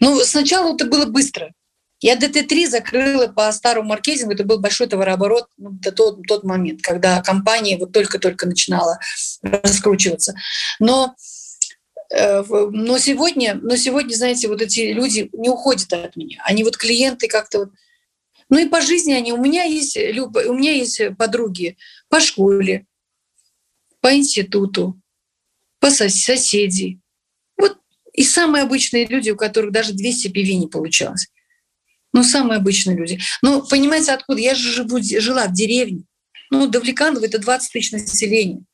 Ну, сначала это было быстро. Я ДТ-3 закрыла по старому маркетингу, это был большой товарооборот ну, до тот, тот момент, когда компания вот только-только начинала раскручиваться. Но, э, но, сегодня, но сегодня, знаете, вот эти люди не уходят от меня. Они вот клиенты как-то вот ну и по жизни они. У меня есть, у меня есть подруги по школе, по институту, по соседи. Вот и самые обычные люди, у которых даже 200 пиви не получалось. Ну, самые обычные люди. Ну, понимаете, откуда? Я же живу, жила в деревне. Ну, Давлеканово — это 20 тысяч населения.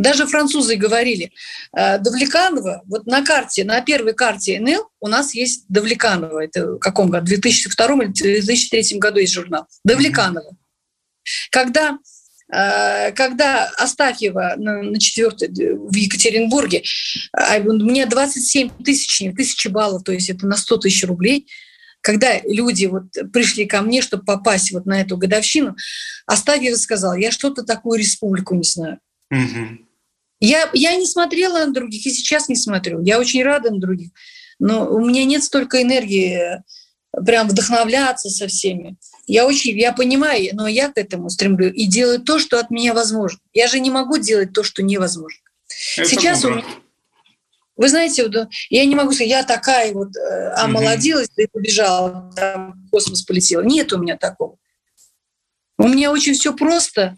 Даже французы говорили, «Э, Давлеканово, вот на карте, на первой карте НЛ у нас есть Давлеканово. Это в каком году? В 2002 или 2003 году есть журнал. Давлеканово. Когда э, когда Астафьева на, четвертой в Екатеринбурге, а, мне 27 тысяч, тысячи баллов, то есть это на 100 тысяч рублей, когда люди вот пришли ко мне, чтобы попасть вот на эту годовщину, Астафьев сказал, я что-то такую республику не знаю. Угу. Я, я не смотрела на других, и сейчас не смотрю. Я очень рада на других. Но у меня нет столько энергии э, прям вдохновляться со всеми. Я очень, я понимаю, но я к этому стремлю и делаю то, что от меня возможно. Я же не могу делать то, что невозможно. Это Сейчас у меня, вы знаете, вот, я не могу сказать, я такая вот э, омолодилась и побежала, там, в космос полетела. Нет у меня такого. У меня очень все просто.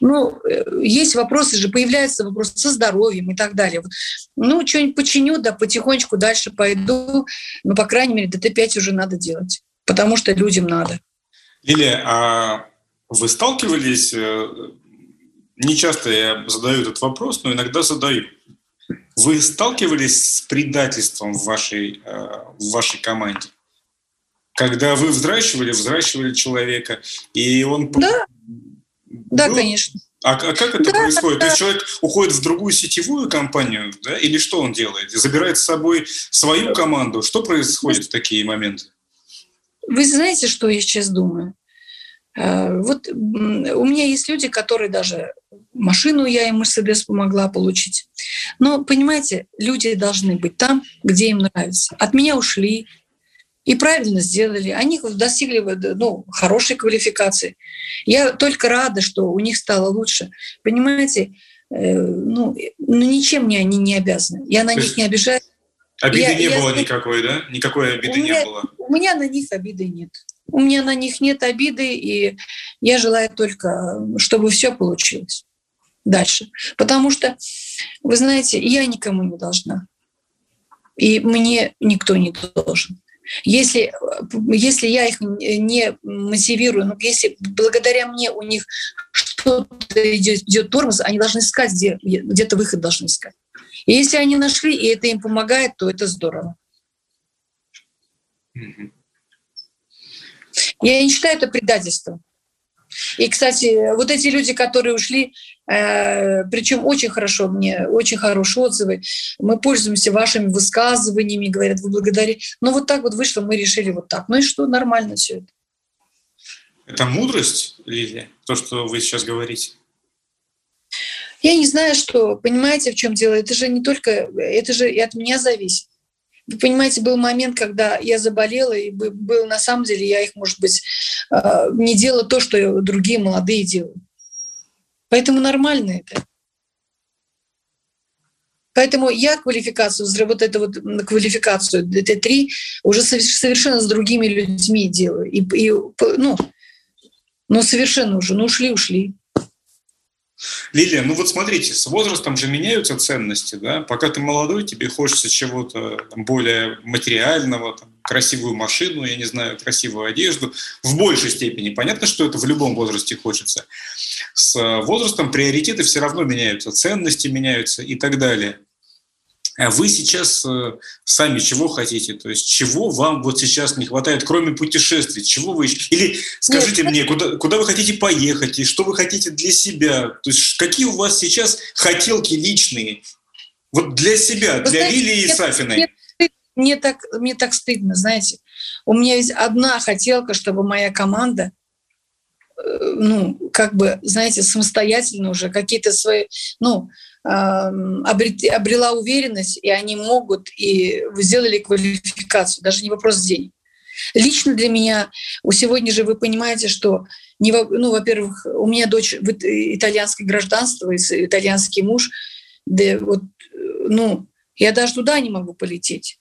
Ну, э, есть вопросы же, появляются вопросы со здоровьем и так далее. Ну, что-нибудь починю, да, потихонечку дальше пойду. Ну, по крайней мере, ДТ-5 уже надо делать, потому что людям надо. Лилия, а вы сталкивались, э, не часто я задаю этот вопрос, но иногда задаю. Вы сталкивались с предательством в вашей, э, в вашей команде? Когда вы взращивали, взращивали человека, и он да. Да, Было? конечно. А, а как это да, происходит? Да. То есть человек уходит в другую сетевую компанию, да, или что он делает? Забирает с собой свою команду? Что происходит в такие моменты? Вы знаете, что я сейчас думаю? Э, вот у меня есть люди, которые даже машину я им Мерседес помогла получить. Но, понимаете, люди должны быть там, где им нравится. От меня ушли, и правильно сделали. Они достигли ну, хорошей квалификации. Я только рада, что у них стало лучше. Понимаете, э, ну, ну ничем мне они не обязаны. Я на них не обижаюсь. Обиды я, не я, было я, никакой, да? Никакой обиды меня, не было? У меня на них обиды нет. У меня на них нет обиды, и я желаю только, чтобы все получилось дальше. Потому что, вы знаете, я никому не должна. И мне никто не должен. Если, если я их не мотивирую, ну, если благодаря мне у них что-то идет, идет тормоз, они должны искать, где, где-то выход должны искать. И если они нашли, и это им помогает, то это здорово. Я не считаю это предательством. И, кстати, вот эти люди, которые ушли, э, причем очень хорошо мне, очень хорошие отзывы, мы пользуемся вашими высказываниями, говорят, вы благодари. Но вот так вот вышло, мы решили вот так. Ну и что, нормально все это. Это мудрость, Лилия, то, что вы сейчас говорите? Я не знаю, что, понимаете, в чем дело. Это же не только, это же и от меня зависит. Вы понимаете, был момент, когда я заболела, и был на самом деле, я их, может быть, а, не делала то, что другие молодые делают. Поэтому нормально это. Поэтому я квалификацию, вот эту вот квалификацию ДТ-3 уже совершенно с другими людьми делаю. И, и ну, ну, совершенно уже, ну, ушли, ушли. Лилия, ну вот смотрите, с возрастом же меняются ценности, да? Пока ты молодой, тебе хочется чего-то более материального, там, красивую машину, я не знаю, красивую одежду, в большей степени. Понятно, что это в любом возрасте хочется. С возрастом приоритеты все равно меняются, ценности меняются и так далее. А вы сейчас э, сами чего хотите? То есть чего вам вот сейчас не хватает, кроме путешествий? Чего вы Или скажите Нет. мне, куда, куда вы хотите поехать и что вы хотите для себя? То есть какие у вас сейчас хотелки личные? Вот для себя, вы для знаете, Лилии мне, Сафиной. Мне, мне, так, мне так стыдно, знаете. У меня есть одна хотелка, чтобы моя команда э, ну, как бы, знаете, самостоятельно уже какие-то свои, ну, обрела уверенность, и они могут, и сделали квалификацию, даже не вопрос денег. Лично для меня, у сегодня же вы понимаете, что, не, ну, во-первых, у меня дочь итальянское гражданство, итальянский муж, да вот, ну, я даже туда не могу полететь,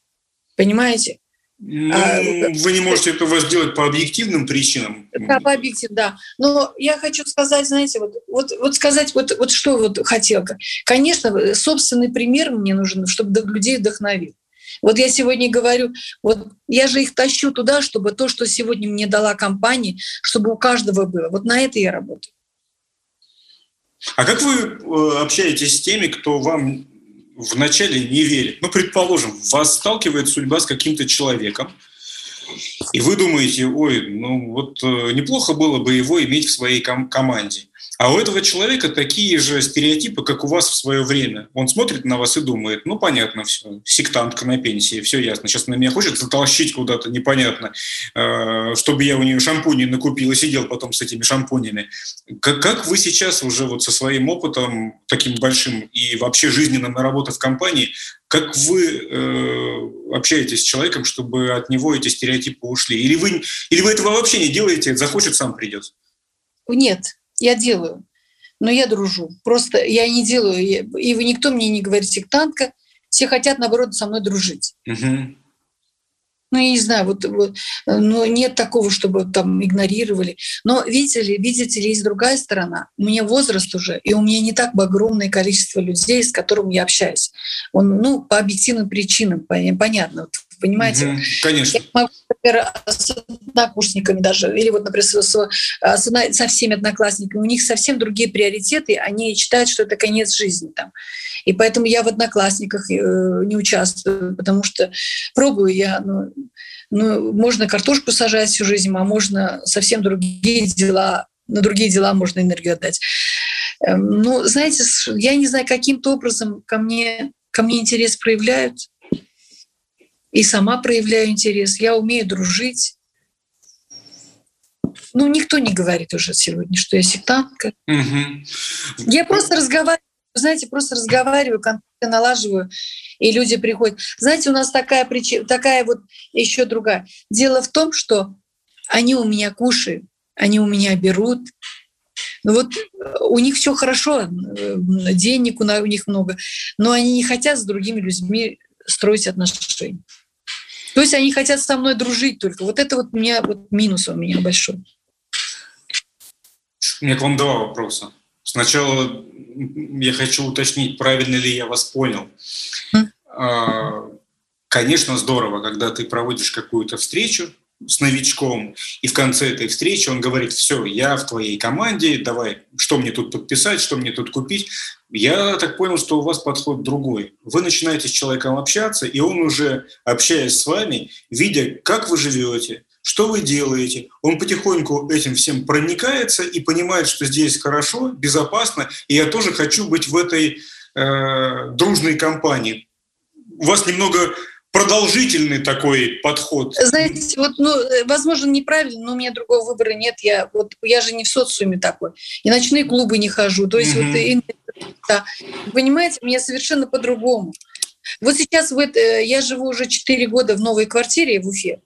понимаете? Ну, а, вы не можете этого сделать по объективным причинам. Да, по объективным, да. Но я хочу сказать, знаете, вот, вот, вот сказать, вот, вот что вот хотел. Конечно, собственный пример мне нужен, чтобы людей вдохновил. Вот я сегодня говорю, вот я же их тащу туда, чтобы то, что сегодня мне дала компания, чтобы у каждого было. Вот на это я работаю. А как вы э, общаетесь с теми, кто вам вначале не верит. Ну, предположим, вас сталкивает судьба с каким-то человеком, и вы думаете, ой, ну вот э, неплохо было бы его иметь в своей ком- команде. А у этого человека такие же стереотипы, как у вас в свое время. Он смотрит на вас и думает, ну, понятно все, сектантка на пенсии, все ясно. Сейчас на меня хочет затолщить куда-то, непонятно, э, чтобы я у нее шампуни накупил и сидел потом с этими шампунями. Как, вы сейчас уже вот со своим опытом таким большим и вообще жизненным наработав в компании, как вы э, общаетесь с человеком, чтобы от него эти стереотипы ушли? Или вы, или вы этого вообще не делаете, захочет, сам придет? Нет, я делаю, но я дружу. Просто я не делаю, и никто мне не говорит сектантка, все хотят, наоборот, со мной дружить. Угу. Ну, я не знаю, вот, вот ну, нет такого, чтобы там игнорировали. Но видите ли, видите ли, есть другая сторона. У меня возраст уже, и у меня не так огромное количество людей, с которыми я общаюсь. Он, ну, по объективным причинам, понятно. Вот понимаете? Угу, конечно. Я могу, например, с однокурсниками даже, или вот, например, с, с, со всеми одноклассниками, у них совсем другие приоритеты, они считают, что это конец жизни там. И поэтому я в одноклассниках э, не участвую, потому что пробую я, ну, ну, можно картошку сажать всю жизнь, а можно совсем другие дела, на другие дела можно энергию отдать. Эм, ну, знаете, я не знаю, каким-то образом ко мне, ко мне интерес проявляют и сама проявляю интерес. Я умею дружить. Ну, никто не говорит уже сегодня, что я сектантка. Угу. Я просто разговариваю, знаете, просто разговариваю, контакты налаживаю, и люди приходят. Знаете, у нас такая причина, такая вот еще другая. Дело в том, что они у меня кушают, они у меня берут, ну вот у них все хорошо, денег у них много, но они не хотят с другими людьми строить отношения. То есть они хотят со мной дружить только. Вот это вот у меня вот минус у меня большой. У меня к вам два вопроса. Сначала я хочу уточнить, правильно ли я вас понял. Mm. Конечно, здорово, когда ты проводишь какую-то встречу, с новичком, и в конце этой встречи он говорит, все, я в твоей команде, давай, что мне тут подписать, что мне тут купить. Я так понял, что у вас подход другой. Вы начинаете с человеком общаться, и он уже, общаясь с вами, видя, как вы живете, что вы делаете, он потихоньку этим всем проникается и понимает, что здесь хорошо, безопасно, и я тоже хочу быть в этой э, дружной компании. У вас немного продолжительный такой подход. Знаете, вот, ну, возможно, неправильно, но у меня другого выбора нет. Я, вот, я же не в социуме такой. И ночные клубы не хожу. То есть, mm-hmm. вот, и, да. понимаете, мне совершенно по-другому. Вот сейчас вот, э, я живу уже 4 года в новой квартире в Уфе.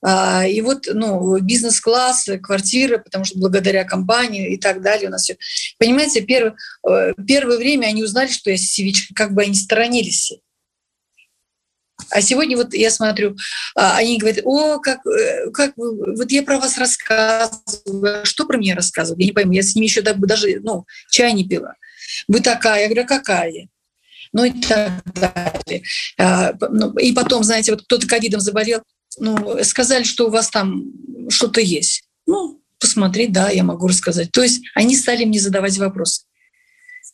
А, и вот ну, бизнес-класс, квартиры, потому что благодаря компании и так далее у нас все. Понимаете, первое, э, первое время они узнали, что я сивичка, как бы они сторонились. А сегодня вот я смотрю, а, они говорят, о, как, э, как вот я про вас рассказываю, что про меня рассказывают, я не пойму, я с ними еще даже ну, чай не пила. Вы такая, я говорю, «А какая? Ну и так далее. А, ну, и потом, знаете, вот кто-то ковидом заболел, ну, сказали, что у вас там что-то есть. Ну, посмотреть, да, я могу рассказать. То есть они стали мне задавать вопросы.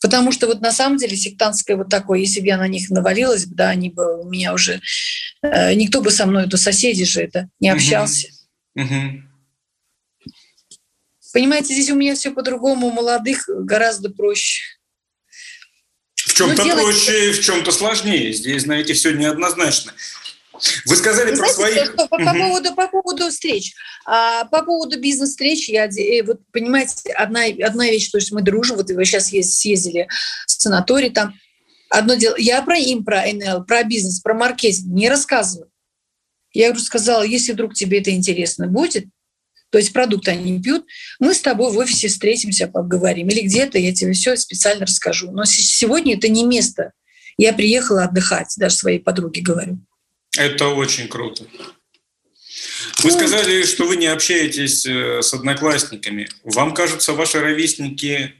Потому что вот на самом деле сектантское вот такое, если бы я на них навалилась, да, они бы у меня уже... Э, никто бы со мной, то соседи же это, не общался. Понимаете, здесь у меня все по-другому, у молодых гораздо проще. В чем-то делать... проще, в чем-то сложнее. Здесь, знаете, все неоднозначно. Вы сказали Вы про знаете, своих... Что, по, по, поводу, по поводу встреч. А, по поводу бизнес-встреч, я, э, вот, понимаете, одна, одна вещь, то есть мы дружим, вот вы сейчас съездили в санаторий, там одно дело, я про им, про НЛ, про бизнес, про маркетинг не рассказываю. Я говорю, сказала, если вдруг тебе это интересно будет, то есть продукт они пьют, мы с тобой в офисе встретимся, поговорим. Или где-то я тебе все специально расскажу. Но сегодня это не место. Я приехала отдыхать, даже своей подруге говорю. Это очень круто. Вы сказали, что вы не общаетесь э, с одноклассниками. Вам кажутся ваши ровесники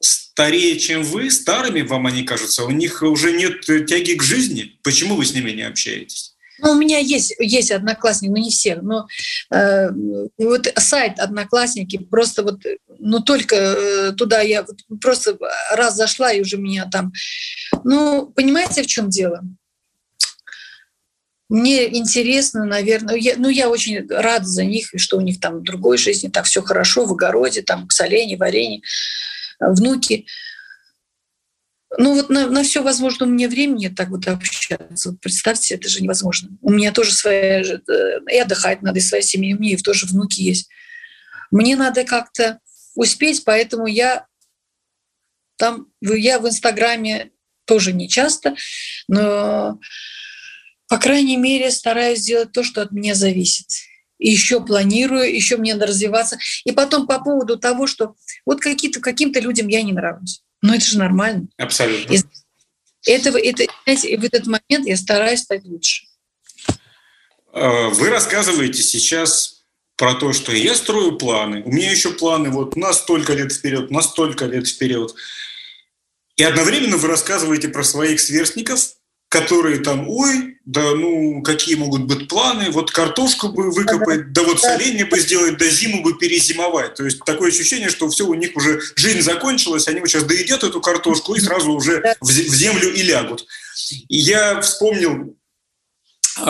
старее, чем вы? Старыми вам они кажутся? У них уже нет тяги к жизни? Почему вы с ними не общаетесь? Ну, у меня есть, есть одноклассники, но не все. Но э, вот сайт Одноклассники, просто вот, ну только э, туда я вот просто раз зашла, и уже меня там... Ну, понимаете, в чем дело? Мне интересно, наверное, я, ну я очень рада за них, что у них там в другой жизни так все хорошо, в огороде, там соленье, варенье, внуки. Ну вот на, на все возможно у меня времени так вот общаться. Вот представьте, это же невозможно. У меня тоже своя... Э, и отдыхать надо, и своя семья, у меня и тоже внуки есть. Мне надо как-то успеть, поэтому я там, я в Инстаграме тоже не часто, но, по крайней мере, стараюсь сделать то, что от меня зависит. И еще планирую, еще мне надо развиваться. И потом по поводу того, что вот какие-то, каким-то людям я не нравлюсь. Но это же нормально. Абсолютно. И этого, это, знаете, в этот момент я стараюсь стать лучше. А, вы рассказываете сейчас про то, что я строю планы. У меня еще планы вот на столько лет вперед, на столько лет вперед. И одновременно вы рассказываете про своих сверстников, которые там, ой, да ну какие могут быть планы, вот картошку бы выкопать, да вот соленье бы сделать, да зиму бы перезимовать. То есть такое ощущение, что все у них уже жизнь закончилась, они вот сейчас доедят эту картошку и сразу уже в землю и лягут. И я вспомнил э,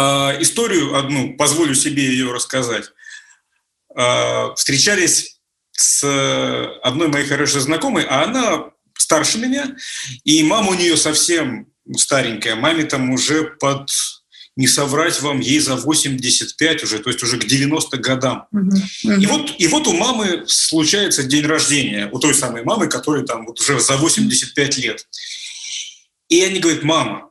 историю одну, позволю себе ее рассказать. Э, встречались с одной моей хорошей знакомой, а она старше меня, и мама у нее совсем старенькая, маме там уже под, не соврать вам, ей за 85 уже, то есть уже к 90 годам. И, вот, и вот у мамы случается день рождения, у той самой мамы, которой там вот уже за 85 лет. И они говорят, мама,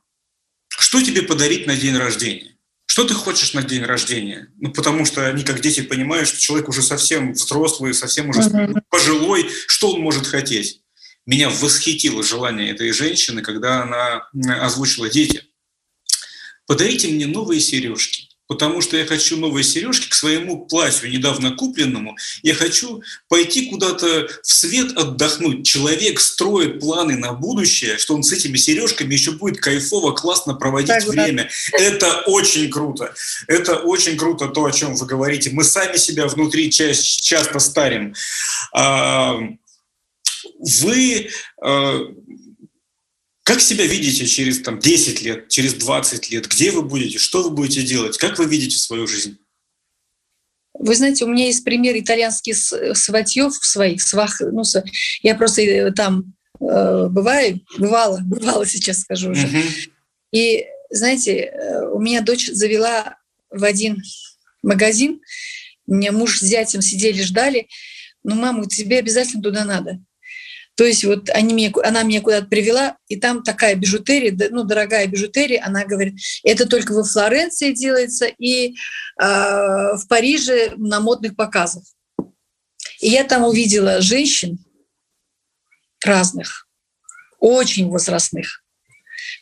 что тебе подарить на день рождения? Что ты хочешь на день рождения? Ну, потому что они, как дети, понимают, что человек уже совсем взрослый, совсем уже пожилой, что он может хотеть? Меня восхитило желание этой женщины, когда она озвучила дети. Подарите мне новые сережки, потому что я хочу новые сережки к своему платью, недавно купленному. Я хочу пойти куда-то в свет отдохнуть. Человек строит планы на будущее, что он с этими сережками еще будет кайфово, классно проводить так, время. Да. Это очень круто. Это очень круто то, о чем вы говорите. Мы сами себя внутри часто старим. Вы э, как себя видите через там, 10 лет, через 20 лет? Где вы будете? Что вы будете делать? Как вы видите свою жизнь? Вы знаете, у меня есть пример итальянских сватьев своих, свах, ну, я просто э, там э, бываю, бывала, бывала сейчас скажу уже. Uh-huh. И знаете, э, у меня дочь завела в один магазин, у меня муж с зятем сидели, ждали, ну, мама, тебе обязательно туда надо. То есть вот они меня, она меня куда-то привела, и там такая бижутерия, ну, дорогая бижутерия, она говорит, это только во Флоренции делается и э, в Париже на модных показах. И я там увидела женщин разных, очень возрастных,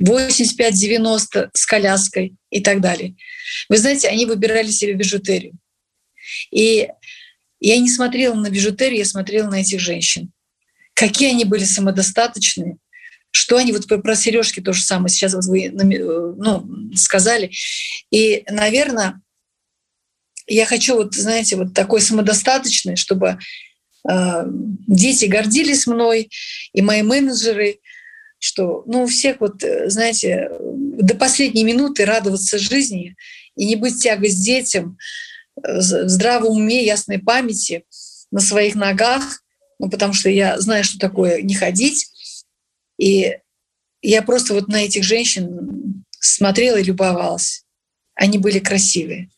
85-90 с коляской и так далее. Вы знаете, они выбирали себе бижутерию. И я не смотрела на бижутерию, я смотрела на этих женщин какие они были самодостаточные, что они, вот про сережки то же самое сейчас вот вы ну, сказали. И, наверное, я хочу вот, знаете, вот такой самодостаточный, чтобы э, дети гордились мной, и мои менеджеры, что, ну, у всех вот, знаете, до последней минуты радоваться жизни и не быть тягость детям, в здравом уме, ясной памяти, на своих ногах, ну, потому что я знаю, что такое не ходить. И я просто вот на этих женщин смотрела и любовалась. Они были красивые.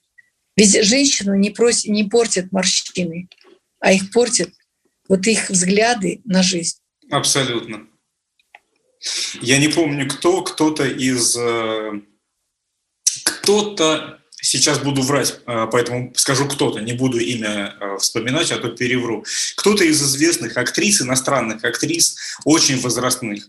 Ведь женщину не, просят, не портят морщины, а их портят вот их взгляды на жизнь. Абсолютно. Я не помню, кто, кто-то из... Э, кто-то Сейчас буду врать, а, поэтому скажу кто-то, не буду имя а, вспоминать, а то перевру. Кто-то из известных актрис, иностранных актрис, очень возрастных,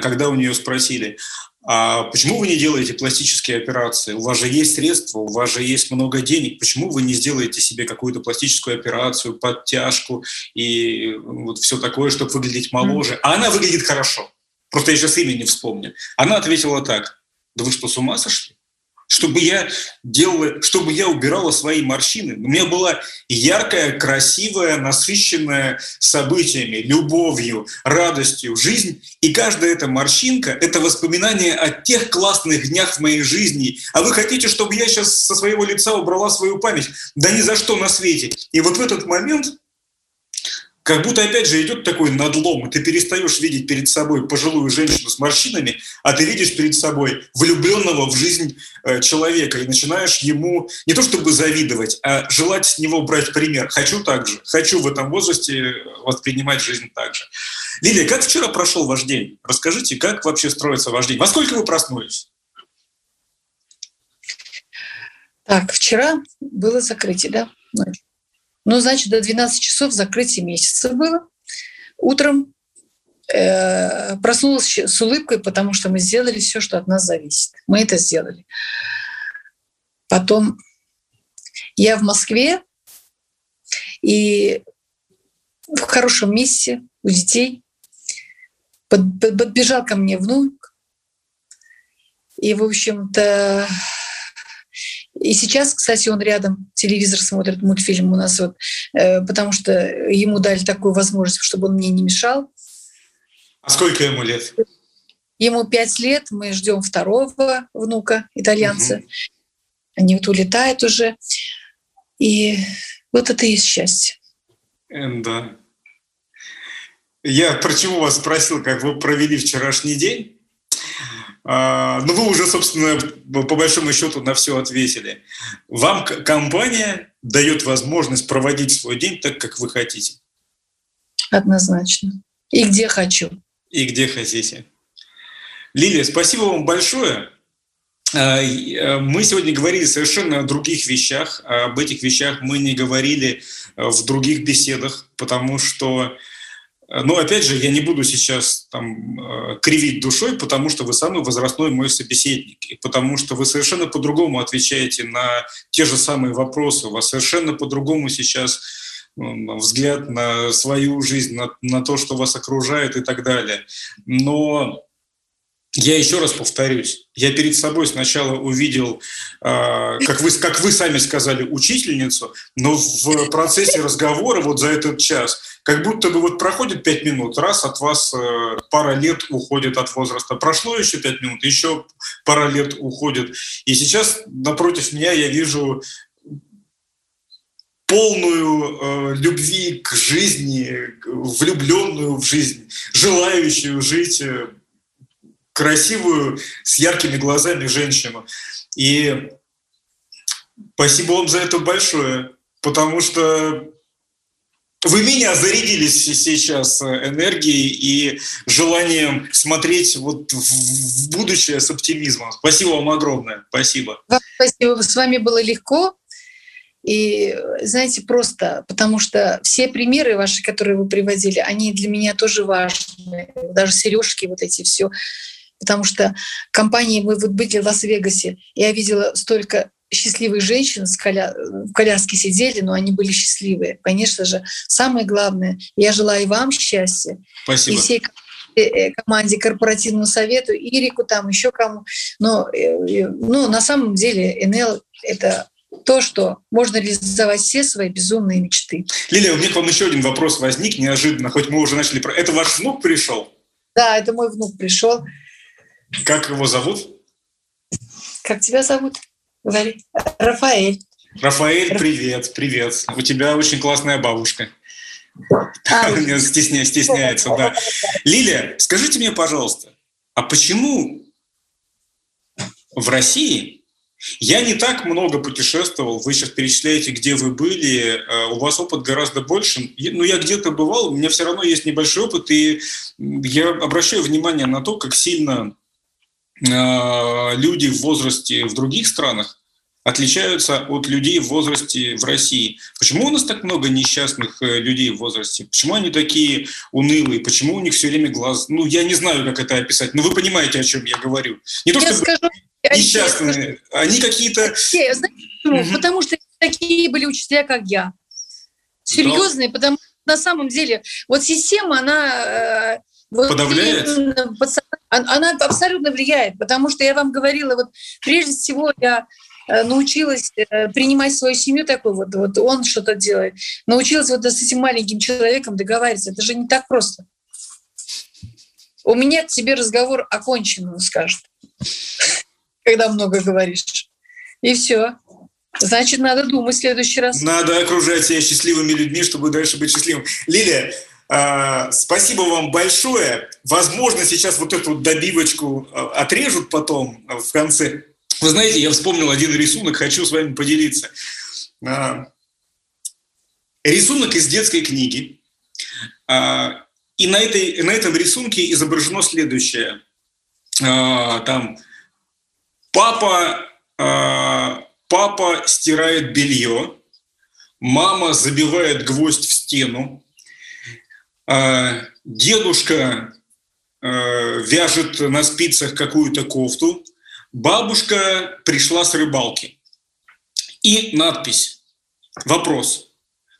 когда у нее спросили, а почему вы не делаете пластические операции? У вас же есть средства, у вас же есть много денег. Почему вы не сделаете себе какую-то пластическую операцию, подтяжку и вот все такое, чтобы выглядеть моложе? А она выглядит хорошо. Просто я сейчас имя не вспомню. Она ответила так. Да вы что, с ума сошли? Чтобы я делала, чтобы я убирала свои морщины. У меня была яркая, красивая, насыщенная событиями, любовью, радостью жизнь. И каждая эта морщинка – это воспоминание о тех классных днях в моей жизни. А вы хотите, чтобы я сейчас со своего лица убрала свою память? Да ни за что на свете. И вот в этот момент как будто, опять же, идет такой надлом, и ты перестаешь видеть перед собой пожилую женщину с морщинами, а ты видишь перед собой влюбленного в жизнь э, человека и начинаешь ему не то чтобы завидовать, а желать с него брать пример. Хочу так же, хочу в этом возрасте воспринимать жизнь так же. Лилия, как вчера прошел ваш день? Расскажите, как вообще строится ваш день? Во сколько вы проснулись? Так, вчера было закрытие, да? Ну, значит, до 12 часов закрытие месяца было. Утром э, проснулась с улыбкой, потому что мы сделали все, что от нас зависит. Мы это сделали. Потом я в Москве и в хорошем месте у детей. Под, под, подбежал ко мне внук. И, в общем-то, и сейчас, кстати, он рядом, телевизор смотрит, мультфильм у нас вот, э, потому что ему дали такую возможность, чтобы он мне не мешал. А сколько ему лет? Ему пять лет, мы ждем второго внука, итальянца. Угу. Они вот улетают уже. И вот это и есть счастье. Да. Я почему вас спросил, как вы провели вчерашний день? А, ну, вы уже, собственно, по большому счету на все ответили. Вам компания дает возможность проводить свой день так, как вы хотите. Однозначно. И где хочу. И где хотите. Лилия, спасибо вам большое. А, э, мы сегодня говорили совершенно о других вещах. Об этих вещах мы не говорили в других беседах, потому что но опять же, я не буду сейчас там э, кривить душой, потому что вы самый возрастной мой собеседник, и потому что вы совершенно по-другому отвечаете на те же самые вопросы, у вас совершенно по-другому сейчас взгляд на свою жизнь, на, на то, что вас окружает и так далее. Но я еще раз повторюсь, я перед собой сначала увидел, как вы, как вы сами сказали, учительницу, но в процессе разговора вот за этот час, как будто бы вот проходит пять минут, раз от вас э, пара лет уходит от возраста, прошло еще пять минут, еще пара лет уходит. И сейчас напротив меня я вижу полную э, любви к жизни, влюбленную в жизнь, желающую жить э, красивую, с яркими глазами женщину. И спасибо вам за это большое, потому что вы меня зарядились сейчас энергией и желанием смотреть вот в будущее с оптимизмом. Спасибо вам огромное. Спасибо. спасибо. С вами было легко. И, знаете, просто потому что все примеры ваши, которые вы приводили, они для меня тоже важны. Даже сережки, вот эти все потому что компании мы вот были в Лас-Вегасе, я видела столько счастливых женщин с коля... в коляске сидели, но они были счастливые. Конечно же, самое главное, я желаю вам счастья. Спасибо. И всей э, э, команде корпоративному совету, Ирику, там еще кому. Но э, ну, на самом деле НЛ — это то, что можно реализовать все свои безумные мечты. Лилия, у меня к вам еще один вопрос возник неожиданно, хоть мы уже начали про... Это ваш внук пришел? Да, это мой внук пришел. Как его зовут? Как тебя зовут? Говори. Рафаэль. Рафаэль, привет, привет. У тебя очень классная бабушка. А, Стесня, стесняется, да. Лилия, скажите мне, пожалуйста, а почему в России я не так много путешествовал, вы сейчас перечисляете, где вы были, э, у вас опыт гораздо больше. Ну, я где-то бывал, у меня все равно есть небольшой опыт, и я обращаю внимание на то, как сильно люди в возрасте в других странах отличаются от людей в возрасте в России. Почему у нас так много несчастных э, людей в возрасте? Почему они такие унылые? Почему у них все время глаз? Ну, я не знаю, как это описать, но вы понимаете, о чем я говорю. Не то, я скажу, несчастные, они какие-то... Я, знаете, угу. Потому что такие были учителя, как я. Серьезные, да. потому что на самом деле вот система, она э, Вот Подавляет? Она абсолютно влияет, потому что я вам говорила, вот прежде всего я э, научилась э, принимать свою семью такой вот, вот он что-то делает. Научилась вот с этим маленьким человеком договариваться. Это же не так просто. У меня к тебе разговор окончен, он скажет, когда много говоришь. И все. Значит, надо думать в следующий раз. Надо окружать себя счастливыми людьми, чтобы дальше быть счастливым. Лилия, спасибо вам большое. Возможно, сейчас вот эту добивочку а, отрежут потом а, в конце. Вы знаете, я вспомнил один рисунок, хочу с вами поделиться. Рисунок из детской книги. И на, этой, на этом рисунке изображено следующее. Там папа Папа стирает белье, мама забивает гвоздь в стену, а, дедушка а, вяжет на спицах какую-то кофту, бабушка пришла с рыбалки. И надпись. Вопрос.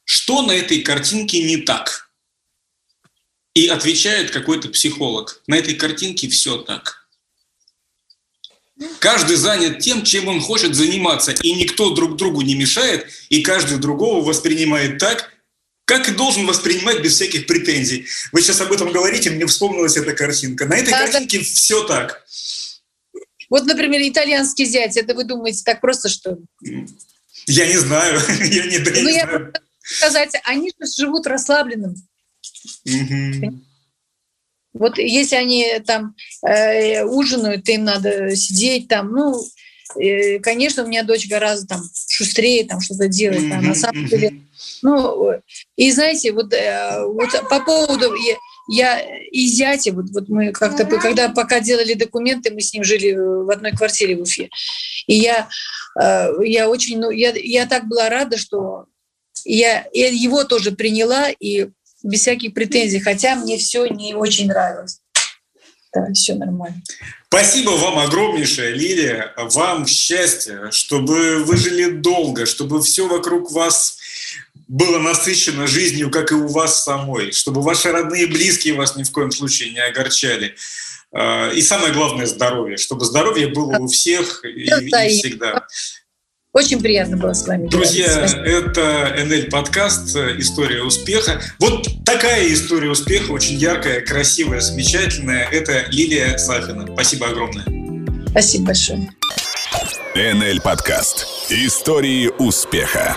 Что на этой картинке не так? И отвечает какой-то психолог. На этой картинке все так. Каждый занят тем, чем он хочет заниматься, и никто друг другу не мешает, и каждый другого воспринимает так, как и должен воспринимать без всяких претензий. Вы сейчас об этом говорите, мне вспомнилась эта картинка. На этой да, картинке да. все так. Вот, например, итальянский зять, это вы думаете так просто, что Я не знаю, я не, ну, не я знаю. сказать, они же живут расслабленным. Угу. Вот если они там э, ужинают, им надо сидеть там, ну, конечно, у меня дочь гораздо там шустрее там что-то делает, mm-hmm. а на самом деле, ну, и знаете, вот, э, вот по поводу я, я и зятя, вот, вот мы как-то, когда пока делали документы, мы с ним жили в одной квартире в Уфе, и я, э, я очень, ну, я, я так была рада, что я, я его тоже приняла и без всяких претензий, хотя мне все не очень нравилось. Да, все нормально. Спасибо вам огромнейшее, Лилия. Вам счастья, чтобы вы жили долго, чтобы все вокруг вас было насыщено жизнью, как и у вас самой, чтобы ваши родные и близкие вас ни в коем случае не огорчали. А, и самое главное – здоровье, чтобы здоровье было у всех и, и всегда. Очень приятно было с вами. Друзья, это НЛ подкаст «История успеха». Вот такая история успеха, очень яркая, красивая, замечательная. Это Лилия Сафина. Спасибо огромное. Спасибо большое. НЛ подкаст «Истории успеха».